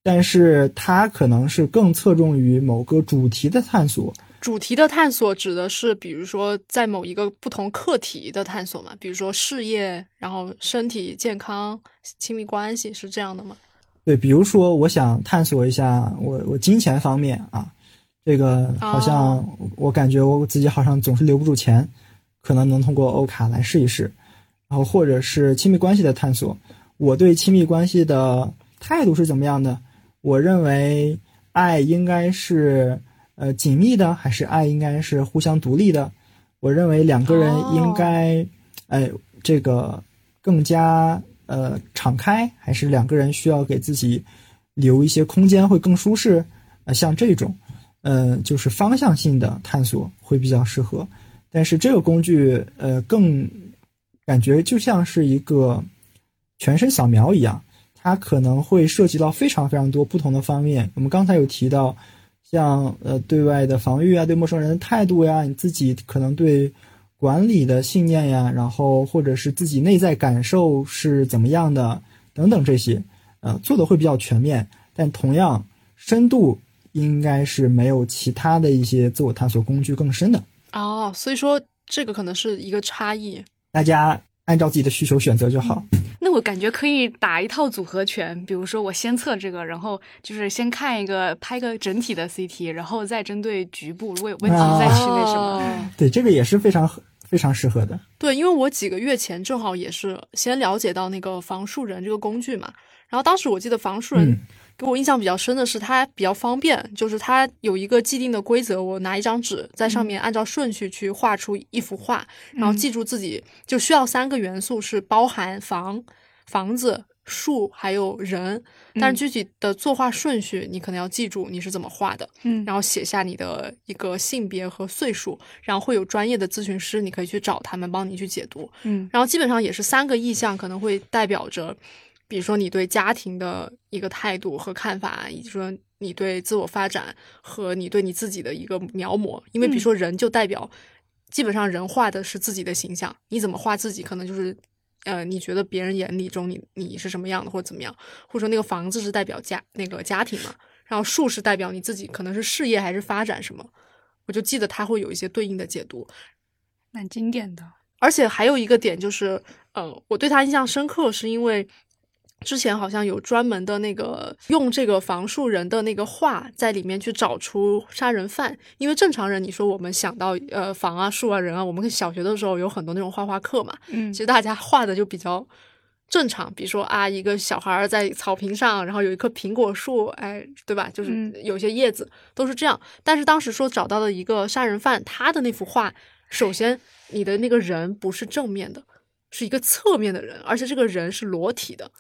但是它可能是更侧重于某个主题的探索。主题的探索指的是，比如说在某一个不同课题的探索嘛，比如说事业，然后身体健康、亲密关系，是这样的吗？对，比如说我想探索一下我我金钱方面啊，这个好像我感觉我自己好像总是留不住钱。可能能通过欧卡来试一试，然后或者是亲密关系的探索。我对亲密关系的态度是怎么样的？我认为爱应该是呃紧密的，还是爱应该是互相独立的？我认为两个人应该哎这个更加呃敞开，还是两个人需要给自己留一些空间会更舒适？呃，像这种嗯就是方向性的探索会比较适合。但是这个工具，呃，更感觉就像是一个全身扫描一样，它可能会涉及到非常非常多不同的方面。我们刚才有提到，像呃对外的防御啊，对陌生人的态度呀，你自己可能对管理的信念呀，然后或者是自己内在感受是怎么样的等等这些，呃，做的会比较全面。但同样深度应该是没有其他的一些自我探索工具更深的。哦，所以说这个可能是一个差异，大家按照自己的需求选择就好。那我感觉可以打一套组合拳，比如说我先测这个，然后就是先看一个拍个整体的 CT，然后再针对局部如果有问题再去那什么。对，这个也是非常非常适合的。对，因为我几个月前正好也是先了解到那个防树人这个工具嘛，然后当时我记得防树人。给我印象比较深的是，它比较方便，就是它有一个既定的规则，我拿一张纸在上面按照顺序去画出一幅画，然后记住自己就需要三个元素是包含房、房子树还有人，但是具体的作画顺序你可能要记住你是怎么画的，嗯。然后写下你的一个性别和岁数，然后会有专业的咨询师，你可以去找他们帮你去解读。嗯。然后基本上也是三个意象，可能会代表着，比如说你对家庭的一个态度和看法，以及说你对自我发展和你对你自己的一个描摹。因为比如说人就代表，基本上人画的是自己的形象，你怎么画自己，可能就是。呃，你觉得别人眼里中你你是什么样的，或者怎么样？或者说那个房子是代表家那个家庭嘛，然后树是代表你自己，可能是事业还是发展什么？我就记得它会有一些对应的解读。蛮经典的。而且还有一个点就是，呃，我对他印象深刻，是因为之前好像有专门的那个用这个房树人的那个画在里面去找出杀人犯。因为正常人，你说我们想到呃房啊、树啊、人啊，我们小学的时候有很多那种画画课嘛，嗯其实大家画的就比较正常，比如说啊，一个小孩儿在草坪上，然后有一棵苹果树，哎，对吧？就是嗯有些叶子都是这样。但是当时说找到的一个杀人犯，他的那幅画，首先你的那个人不是正面的，是一个侧面的人，而且这个人是裸体的。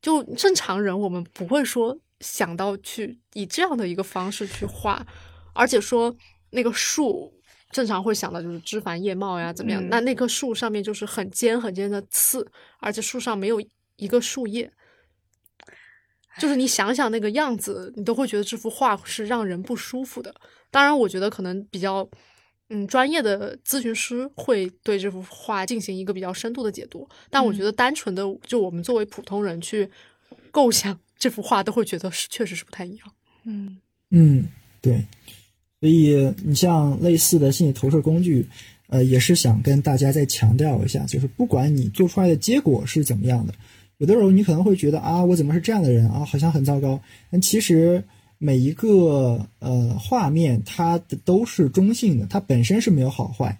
就正常人，我们不会说想到去以这样的一个方式去画，而且说那个树。正常会想到就是枝繁叶茂呀，怎么样？嗯那那棵树上面就是很尖很尖的刺，而且树上没有一个树叶，就是你想想那个样子，你都会觉得这幅画是让人不舒服的。当然，我觉得可能比较嗯专业的咨询师会对这幅画进行一个比较深度的解读，但我觉得单纯的就我们作为普通人去构想这幅画，都会觉得是确实是不太一样。嗯嗯，对。所以你像类似的心理投射工具，呃，也是想跟大家再强调一下，就是不管你做出来的结果是怎么样的，有的时候你可能会觉得啊，我怎么是这样的人啊，好像很糟糕。但其实每一个呃画面它的都是中性的，它本身是没有好坏，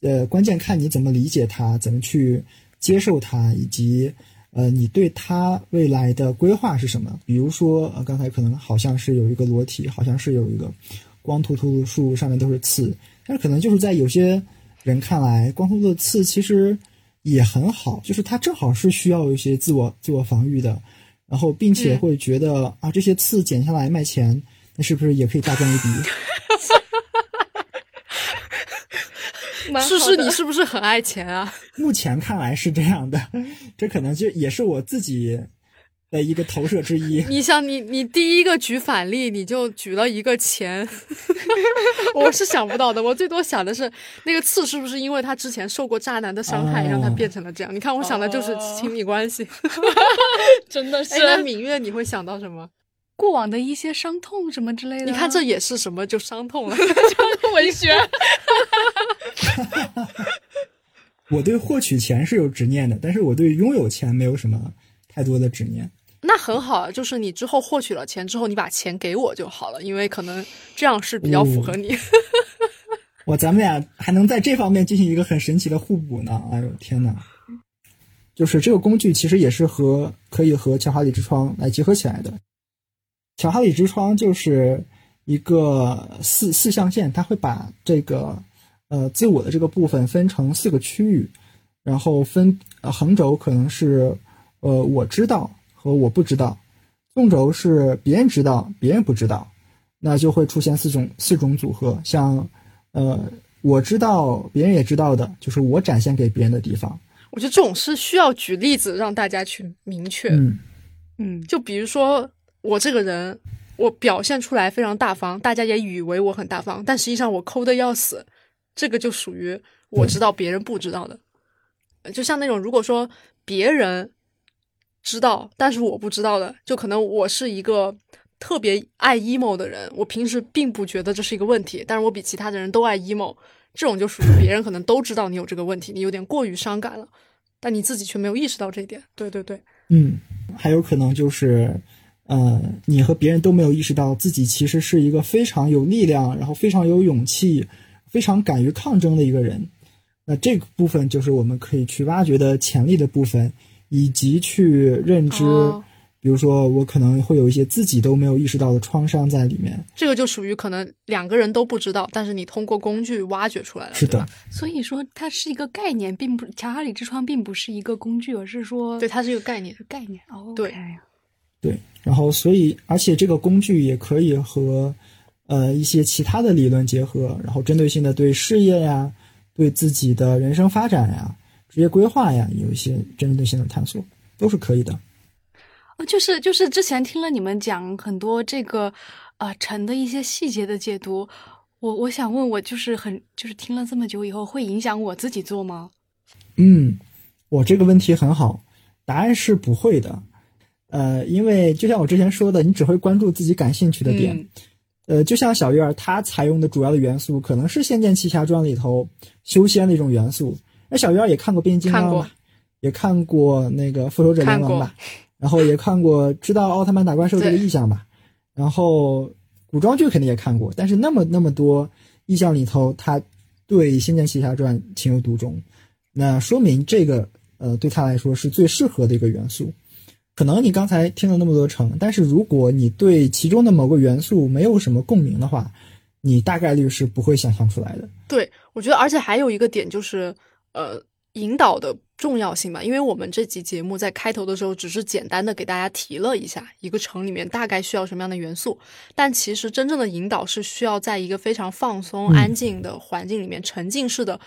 呃，关键看你怎么理解它，怎么去接受它，以及呃你对它未来的规划是什么。比如说，呃，刚才可能好像是有一个裸体，好像是有一个。光秃秃的树上面都是刺，但是可能就是在有些人看来，光秃秃的刺其实也很好，就是它正好是需要一些自我自我防御的，然后并且会觉得、嗯、啊这些刺剪下来卖钱，那是不是也可以大赚一笔？诗诗，你是不是很爱钱啊？目前看来是这样的，这可能就也是我自己。的一个投射之一。你想，你你第一个举反例，你就举了一个钱，我是想不到的。我最多想的是那个刺是不是因为他之前受过渣男的伤害，哦、让他变成了这样？你看，我想的就是亲密关系，真的是。哎，那芈月你会想到什么？过往的一些伤痛什么之类的。你看，这也是什么就伤痛了，就文学。我对获取钱是有执念的，但是我对拥有钱没有什么太多的执念。那很好，就是你之后获取了钱之后，你把钱给我就好了，因为可能这样是比较符合你。哇、哦，咱们俩还能在这方面进行一个很神奇的互补呢！哎呦天哪！就是这个工具其实也是和可以和乔哈里之窗来结合起来的。乔哈里之窗就是一个四四象限，它会把这个呃自我的这个部分分成四个区域，然后分呃横轴可能是呃我知道。和我不知道，纵轴是别人知道，别人不知道，那就会出现四种四种组合。像，呃，我知道，别人也知道的，就是我展现给别人的地方。我觉得这种是需要举例子让大家去明确。嗯嗯，就比如说我这个人，我表现出来非常大方，大家也以为我很大方，但实际上我抠的要死，这个就属于我知道别人不知道的。就像那种如果说别人。知道，但是我不知道的，就可能我是一个特别爱 emo 的人，我平时并不觉得这是一个问题，但是我比其他的人都爱 emo，这种就属于别人可能都知道你有这个问题，你有点过于伤感了，但你自己却没有意识到这一点。对对对，嗯，还有可能就是，呃，你和别人都没有意识到自己其实是一个非常有力量，然后非常有勇气，非常敢于抗争的一个人。那这个部分就是我们可以去挖掘的潜力的部分。以及去认知比如说我可能会有一些自己都没有意识到的创伤在里面。这个就属于可能两个人都不知道，但是你通过工具挖掘出来了。是的，所以说它是一个概念，并不乔哈里之窗并不是一个工具，而是说对它是一个概念，概念哦，对对，然后所以而且这个工具也可以和呃一些其他的理论结合，然后针对性的对事业呀、对自己的人生发展呀、职业规划呀有一些针对性的探索，都是可以的。哦，就是就是之前听了你们讲很多这个呃城的一些细节的解读，我我想问我就是很就是听了这么久以后，会影响我自己做吗？嗯，我这个问题很好，答案是不会的。呃，因为就像我之前说的，你只会关注自己感兴趣的点。嗯呃，就像小鱼儿，它采用的主要的元素可能是《仙剑奇侠传》里头修仙的一种元素。那小鱼儿也看过《变形金刚吧？也看过那个《复仇者联盟吧？然后也看过知道奥特曼打怪兽这个意象吧？然后古装剧肯定也看过，但是那么那么多意象里头，他对《仙剑奇侠传》情有独钟，那说明这个呃对他来说是最适合的一个元素。可能你刚才听了那么多成，但是如果你对其中的某个元素没有什么共鸣的话，你大概率是不会想象出来的。对，我觉得，而且还有一个点就是，呃，引导的重要性吧。因为我们这期节目在开头的时候只是简单的给大家提了一下一个城里面大概需要什么样的元素，但其实真正的引导是需要在一个非常放松、嗯安静的环境里面，沉浸式的。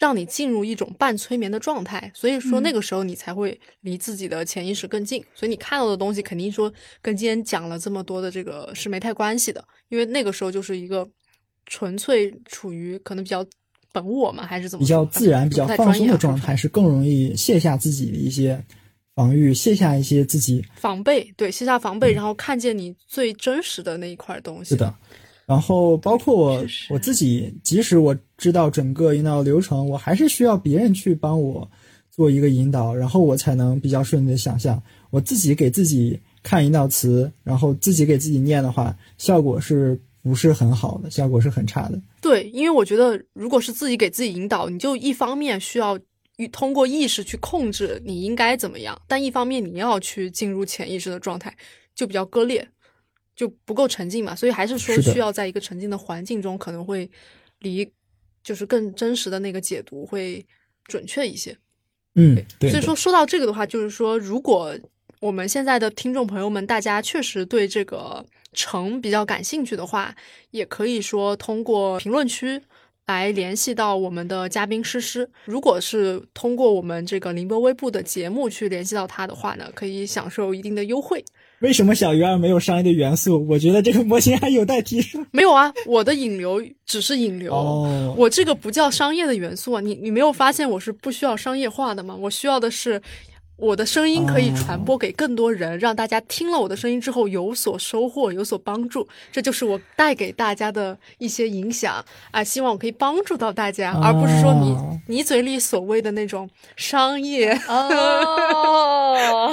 让你进入一种半催眠的状态，所以说那个时候你才会离自己的潜意识更近。所以你看到的东西肯定说跟今天讲了这么多的这个是没太关系的，因为那个时候就是一个纯粹处于可能比较本我吗，还是怎么比较自然、比较放松的状态，是更容易卸下自己的一些防御，卸下一些自己防备，对，卸下防备，然后看见你最真实的那一块东西。嗯是的。然后包括我我自己，即使我知道整个引导流程，我还是需要别人去帮我做一个引导，然后我才能比较顺利的想象。我自己给自己看引导词，然后自己给自己念的话，效果是不是很好的？效果是很差的。对，因为我觉得，如果是自己给自己引导，你就一方面需要通过意识去控制你应该怎么样，但一方面你要去进入潜意识的状态，就比较割裂，就不够沉浸嘛。所以还是说需要在一个沉浸的环境中，可能会离就是更真实的那个解读会准确一些。嗯，对。所以说，说到这个的话，就是说，如果我们现在的听众朋友们，大家确实对这个城比较感兴趣的话，也可以说通过评论区来联系到我们的嘉宾诗诗。如果是通过我们这个宁波微步的节目去联系到他的话呢，可以享受一定的优惠。为什么小鱼儿没有商业的元素？我觉得这个模型还有待提升。没有啊，我的引流只是引流。哦，我这个不叫商业的元素啊，你你没有发现我是不需要商业化的吗？我需要的是我的声音可以传播给更多人，让大家听了我的声音之后有所收获、有所帮助，这就是我带给大家的一些影响啊！希望我可以帮助到大家，而不是说你哦你嘴里所谓的那种商业。哦，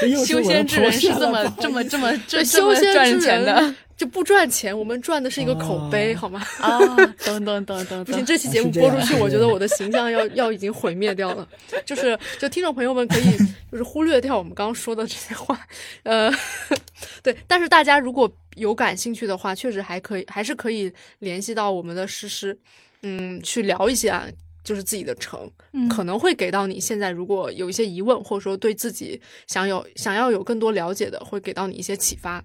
这 又是修仙之人是这么这么这么这修仙赚之钱的人就不赚钱，我们赚的是一个口碑，哦好吗？啊！等等等等不行，这期节目播出去，我觉得我的形象要要已经毁灭掉了。就是，就听众朋友们可以就是忽略掉我们刚刚说的这些话，呃，对。但是大家如果有感兴趣的话，确实还可以，还是可以联系到我们的诗诗，嗯，去聊一下。就是自己的城，嗯可能会给到你现在如果有一些疑问，或者说对自己想有想要有更多了解的，会给到你一些启发。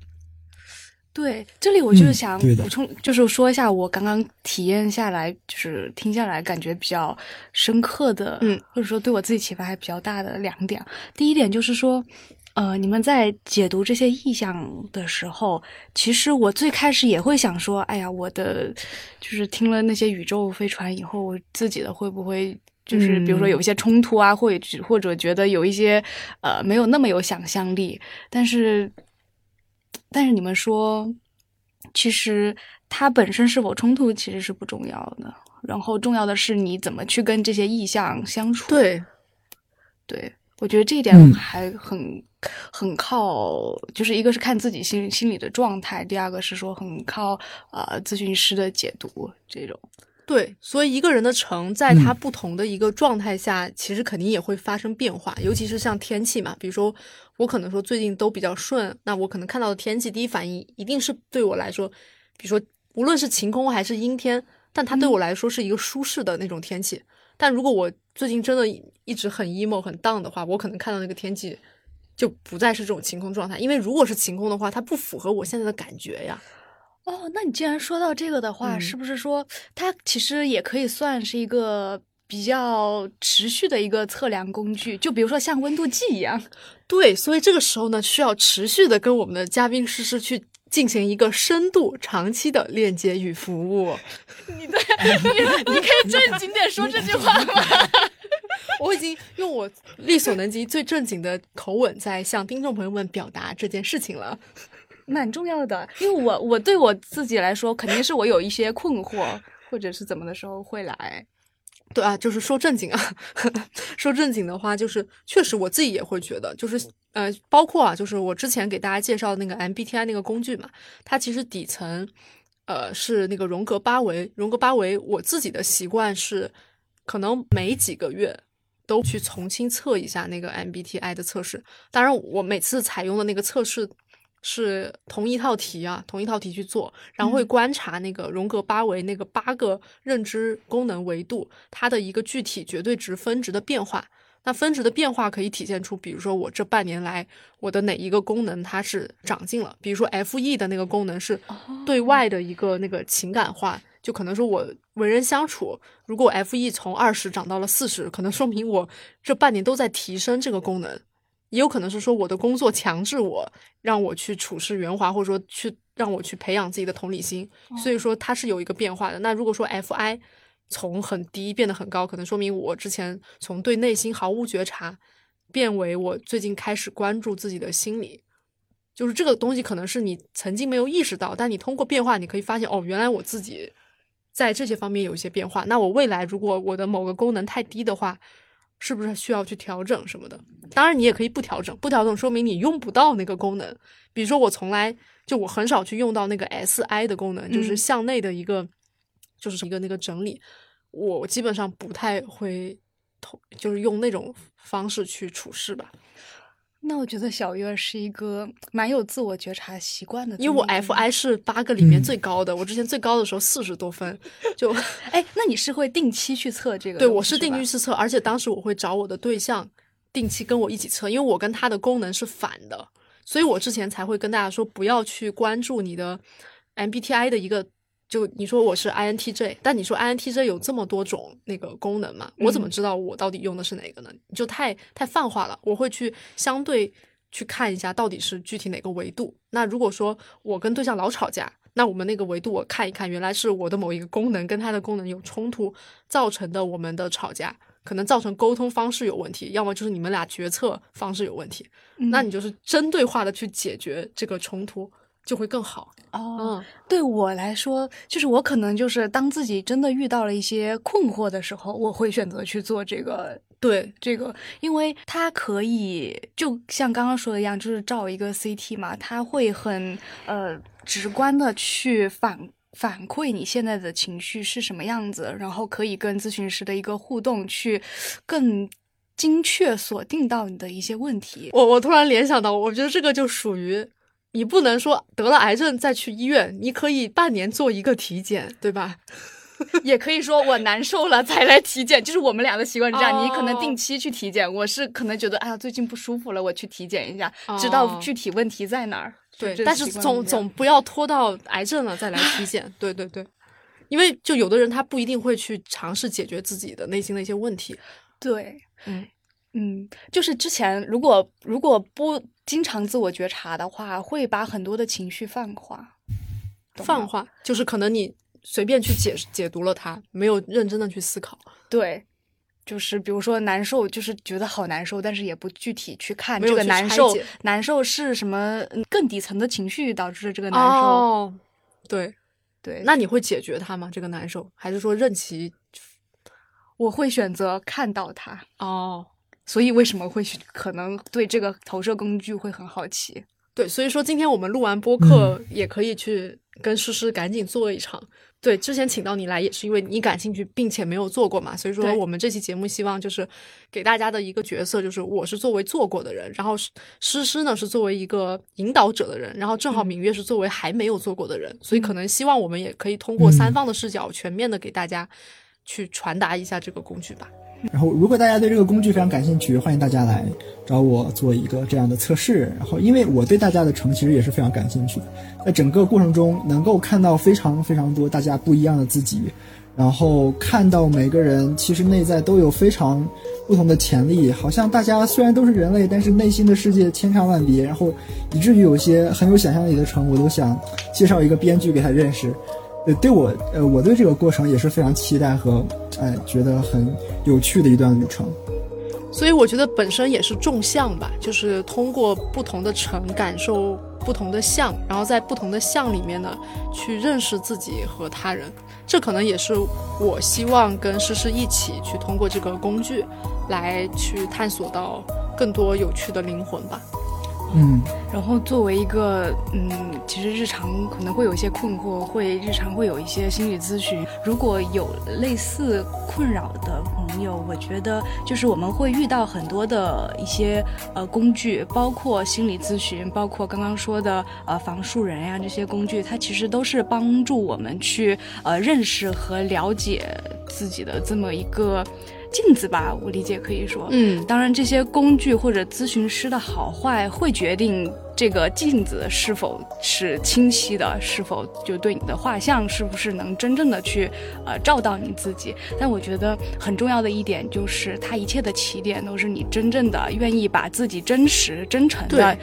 对，这里我就是想补充，就是说一下我刚刚体验下来，就是听下来感觉比较深刻的，嗯，或者说对我自己启发还比较大的两点。第一点就是说，呃，你们在解读这些意象的时候，其实我最开始也会想说，哎呀，我的就是听了那些宇宙飞船以后，我自己的会不会？就是比如说嗯有一些冲突啊，或者或者觉得有一些呃没有那么有想象力，但是但是你们说，其实它本身是否冲突其实是不重要的，然后重要的是你怎么去跟这些意象相处。对，对，我觉得这一点嗯还很、很靠，就是一个是看自己心心理的状态，第二个是说很靠呃咨询师的解读这种。对，所以一个人的成，在他不同的一个状态下，其实肯定也会发生变化，尤其是像天气嘛。比如说，我可能说最近都比较顺，那我可能看到的天气，第一反应一定是对我来说，比如说无论是晴空还是阴天，但它对我来说是一个舒适的那种天气。但如果我最近真的一直很 emo 很 down 的话，我可能看到那个天气就不再是这种晴空状态，因为如果是晴空的话，它不符合我现在的感觉呀。哦，那你既然说到这个的话，是不是说它其实也可以算是一个比较持续的一个测量工具？就比如说像温度计一样。对，所以这个时候呢，需要持续的跟我们的嘉宾诗诗去进行一个深度、长期的链接与服务。你对，你你可以正经点说这句话吗？我已经用我力所能及最正经的口吻在向听众朋友们表达这件事情了。蛮重要的，因为我我对我自己来说，肯定是我有一些困惑，或者是怎么的时候会来。对啊，就是说正经啊，说正经的话，就是确实我自己也会觉得，就是呃，包括啊，就是我之前给大家介绍的那个 MBTI 那个工具嘛，它其实底层呃是那个荣格八维，荣格八维，我自己的习惯是可能每几个月都去重新测一下那个 MBTI 的测试，当然我每次采用的那个测试。是同一套题啊，同一套题去做，然后会观察那个荣格八维那个八个认知功能维度，它的一个具体绝对值分值的变化。那分值的变化可以体现出，比如说我这半年来我的哪一个功能它是长进了，比如说 F E 的那个功能是对外的一个那个情感化，就可能说我为人相处，如果 F E 从二十涨到了四十，可能说明我这半年都在提升这个功能。也有可能是说我的工作强制我让我去处事圆滑，或者说去让我去培养自己的同理心，所以说它是有一个变化的。那如果说 F I 从很低变得很高，可能说明我之前从对内心毫无觉察，变为我最近开始关注自己的心理，就是这个东西可能是你曾经没有意识到，但你通过变化，你可以发现哦，原来我自己在这些方面有一些变化。那我未来如果我的某个功能太低的话，是不是需要去调整什么的？当然，你也可以不调整，不调整说明你用不到那个功能。比如说，我从来就我很少去用到那个 S I 的功能，就是向内的一个，就是一个那个整理。我基本上不太会，就是用那种方式去处事吧。那我觉得小月是一个蛮有自我觉察习惯的，因为我 F I 是八个里面最高的，我之前最高的时候四十多分，就 哎，那你是会定期去测这个？对，我是定期去测，而且当时我会找我的对象定期跟我一起测，因为我跟他的功能是反的，所以我之前才会跟大家说不要去关注你的 M B T I 的一个。就你说我是 INTJ，但你说 INTJ 有这么多种那个功能嘛？我怎么知道我到底用的是哪个呢？就太太泛化了。我会去相对去看一下到底是具体哪个维度。那如果说我跟对象老吵架，那我们那个维度我看一看，原来是我的某一个功能跟他的功能有冲突造成的我们的吵架，可能造成沟通方式有问题，要么就是你们俩决策方式有问题。那你就是针对化的去解决这个冲突。就会更好哦。对我来说，就是我可能就是当自己真的遇到了一些困惑的时候，我会选择去做这个。对这个，因为它可以就像刚刚说的一样，就是照一个 CT 嘛，它会很呃直观的去反反馈你现在的情绪是什么样子，然后可以跟咨询师的一个互动去更精确锁定到你的一些问题。我我突然联想到，我觉得这个就属于。你不能说得了癌症再去医院，你可以半年做一个体检，对吧？也可以说我难受了才来体检，就是我们俩的习惯是这样。你可能定期去体检，我是可能觉得哎呀最近不舒服了，我去体检一下，知道具体问题在哪儿。对，但是总总不要拖到癌症了再来体检。对对对，因为就有的人他不一定会去尝试解决自己的内心的一些问题。对，嗯。嗯，就是之前如果如果不经常自我觉察的话，会把很多的情绪泛化。泛化就是可能你随便去解解读了它，没有认真的去思考。对，就是比如说难受，就是觉得好难受，但是也不具体去看这个难受，难受是什么更底层的情绪导致的这个难受。哦，对对，那你会解决它吗？这个难受，还是说任其？我会选择看到它。哦。所以为什么会可能对这个投射工具会很好奇？对，所以说今天我们录完播客，也可以去跟诗诗赶紧做一场。对，之前请到你来也是因为你感兴趣，并且没有做过嘛，所以说我们这期节目希望就是给大家的一个角色，就是我是作为做过的人，然后诗诗呢是作为一个引导者的人，然后正好明月是作为还没有做过的人，所以可能希望我们也可以通过三方的视角，全面的给大家去传达一下这个工具吧。然后，如果大家对这个工具非常感兴趣，欢迎大家来找我做一个这样的测试。然后，因为我对大家的城其实也是非常感兴趣的，在整个过程中能够看到非常非常多大家不一样的自己，然后看到每个人其实内在都有非常不同的潜力。好像大家虽然都是人类，但是内心的世界千差万别。然后，以至于有些很有想象力的城，我都想介绍一个编剧给他认识。对我，呃，我对这个过程也是非常期待和，哎，觉得很有趣的一段旅程。所以我觉得本身也是纵向吧，就是通过不同的城感受不同的相，然后在不同的相里面呢，去认识自己和他人。这可能也是我希望跟诗诗一起去通过这个工具，来去探索到更多有趣的灵魂吧。嗯，然后作为一个嗯，其实日常可能会有一些困惑，会日常会有一些心理咨询。如果有类似困扰的朋友，我觉得就是我们会遇到很多的一些呃工具，包括心理咨询，包括刚刚说的呃防树人呀这些工具，它其实都是帮助我们去呃认识和了解自己的这么一个。镜子吧，我理解可以说，嗯，当然这些工具或者咨询师的好坏会决定这个镜子是否是清晰的，是否就对你的画像是不是能真正的去呃照到你自己。但我觉得很重要的一点就是，它一切的起点都是你真正的愿意把自己真实、真诚的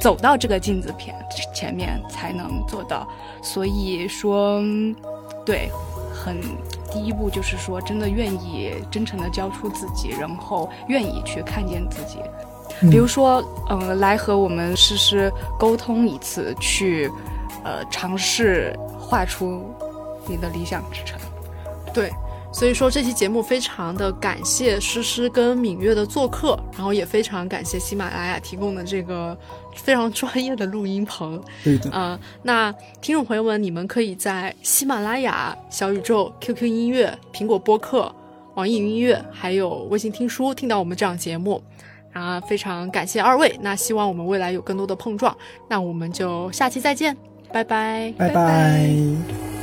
走到这个镜子前前面才能做到。所以说，对，很。第一步就是说，真的愿意真诚的交出自己，然后愿意去看见自己。比如说，嗯，来和我们诗诗沟通一次，去，呃，尝试画出你的理想之城。对。所以说这期节目非常的感谢诗诗跟敏月的做客，然后也非常感谢喜马拉雅提供的这个非常专业的录音棚。对的，啊，那听众朋友们，你们可以在喜马拉雅、小宇宙、QQ 音乐、苹果播客、网易云音乐，还有微信听书听到我们这档节目。啊，非常感谢二位，那希望我们未来有更多的碰撞。那我们就下期再见，拜拜，拜拜。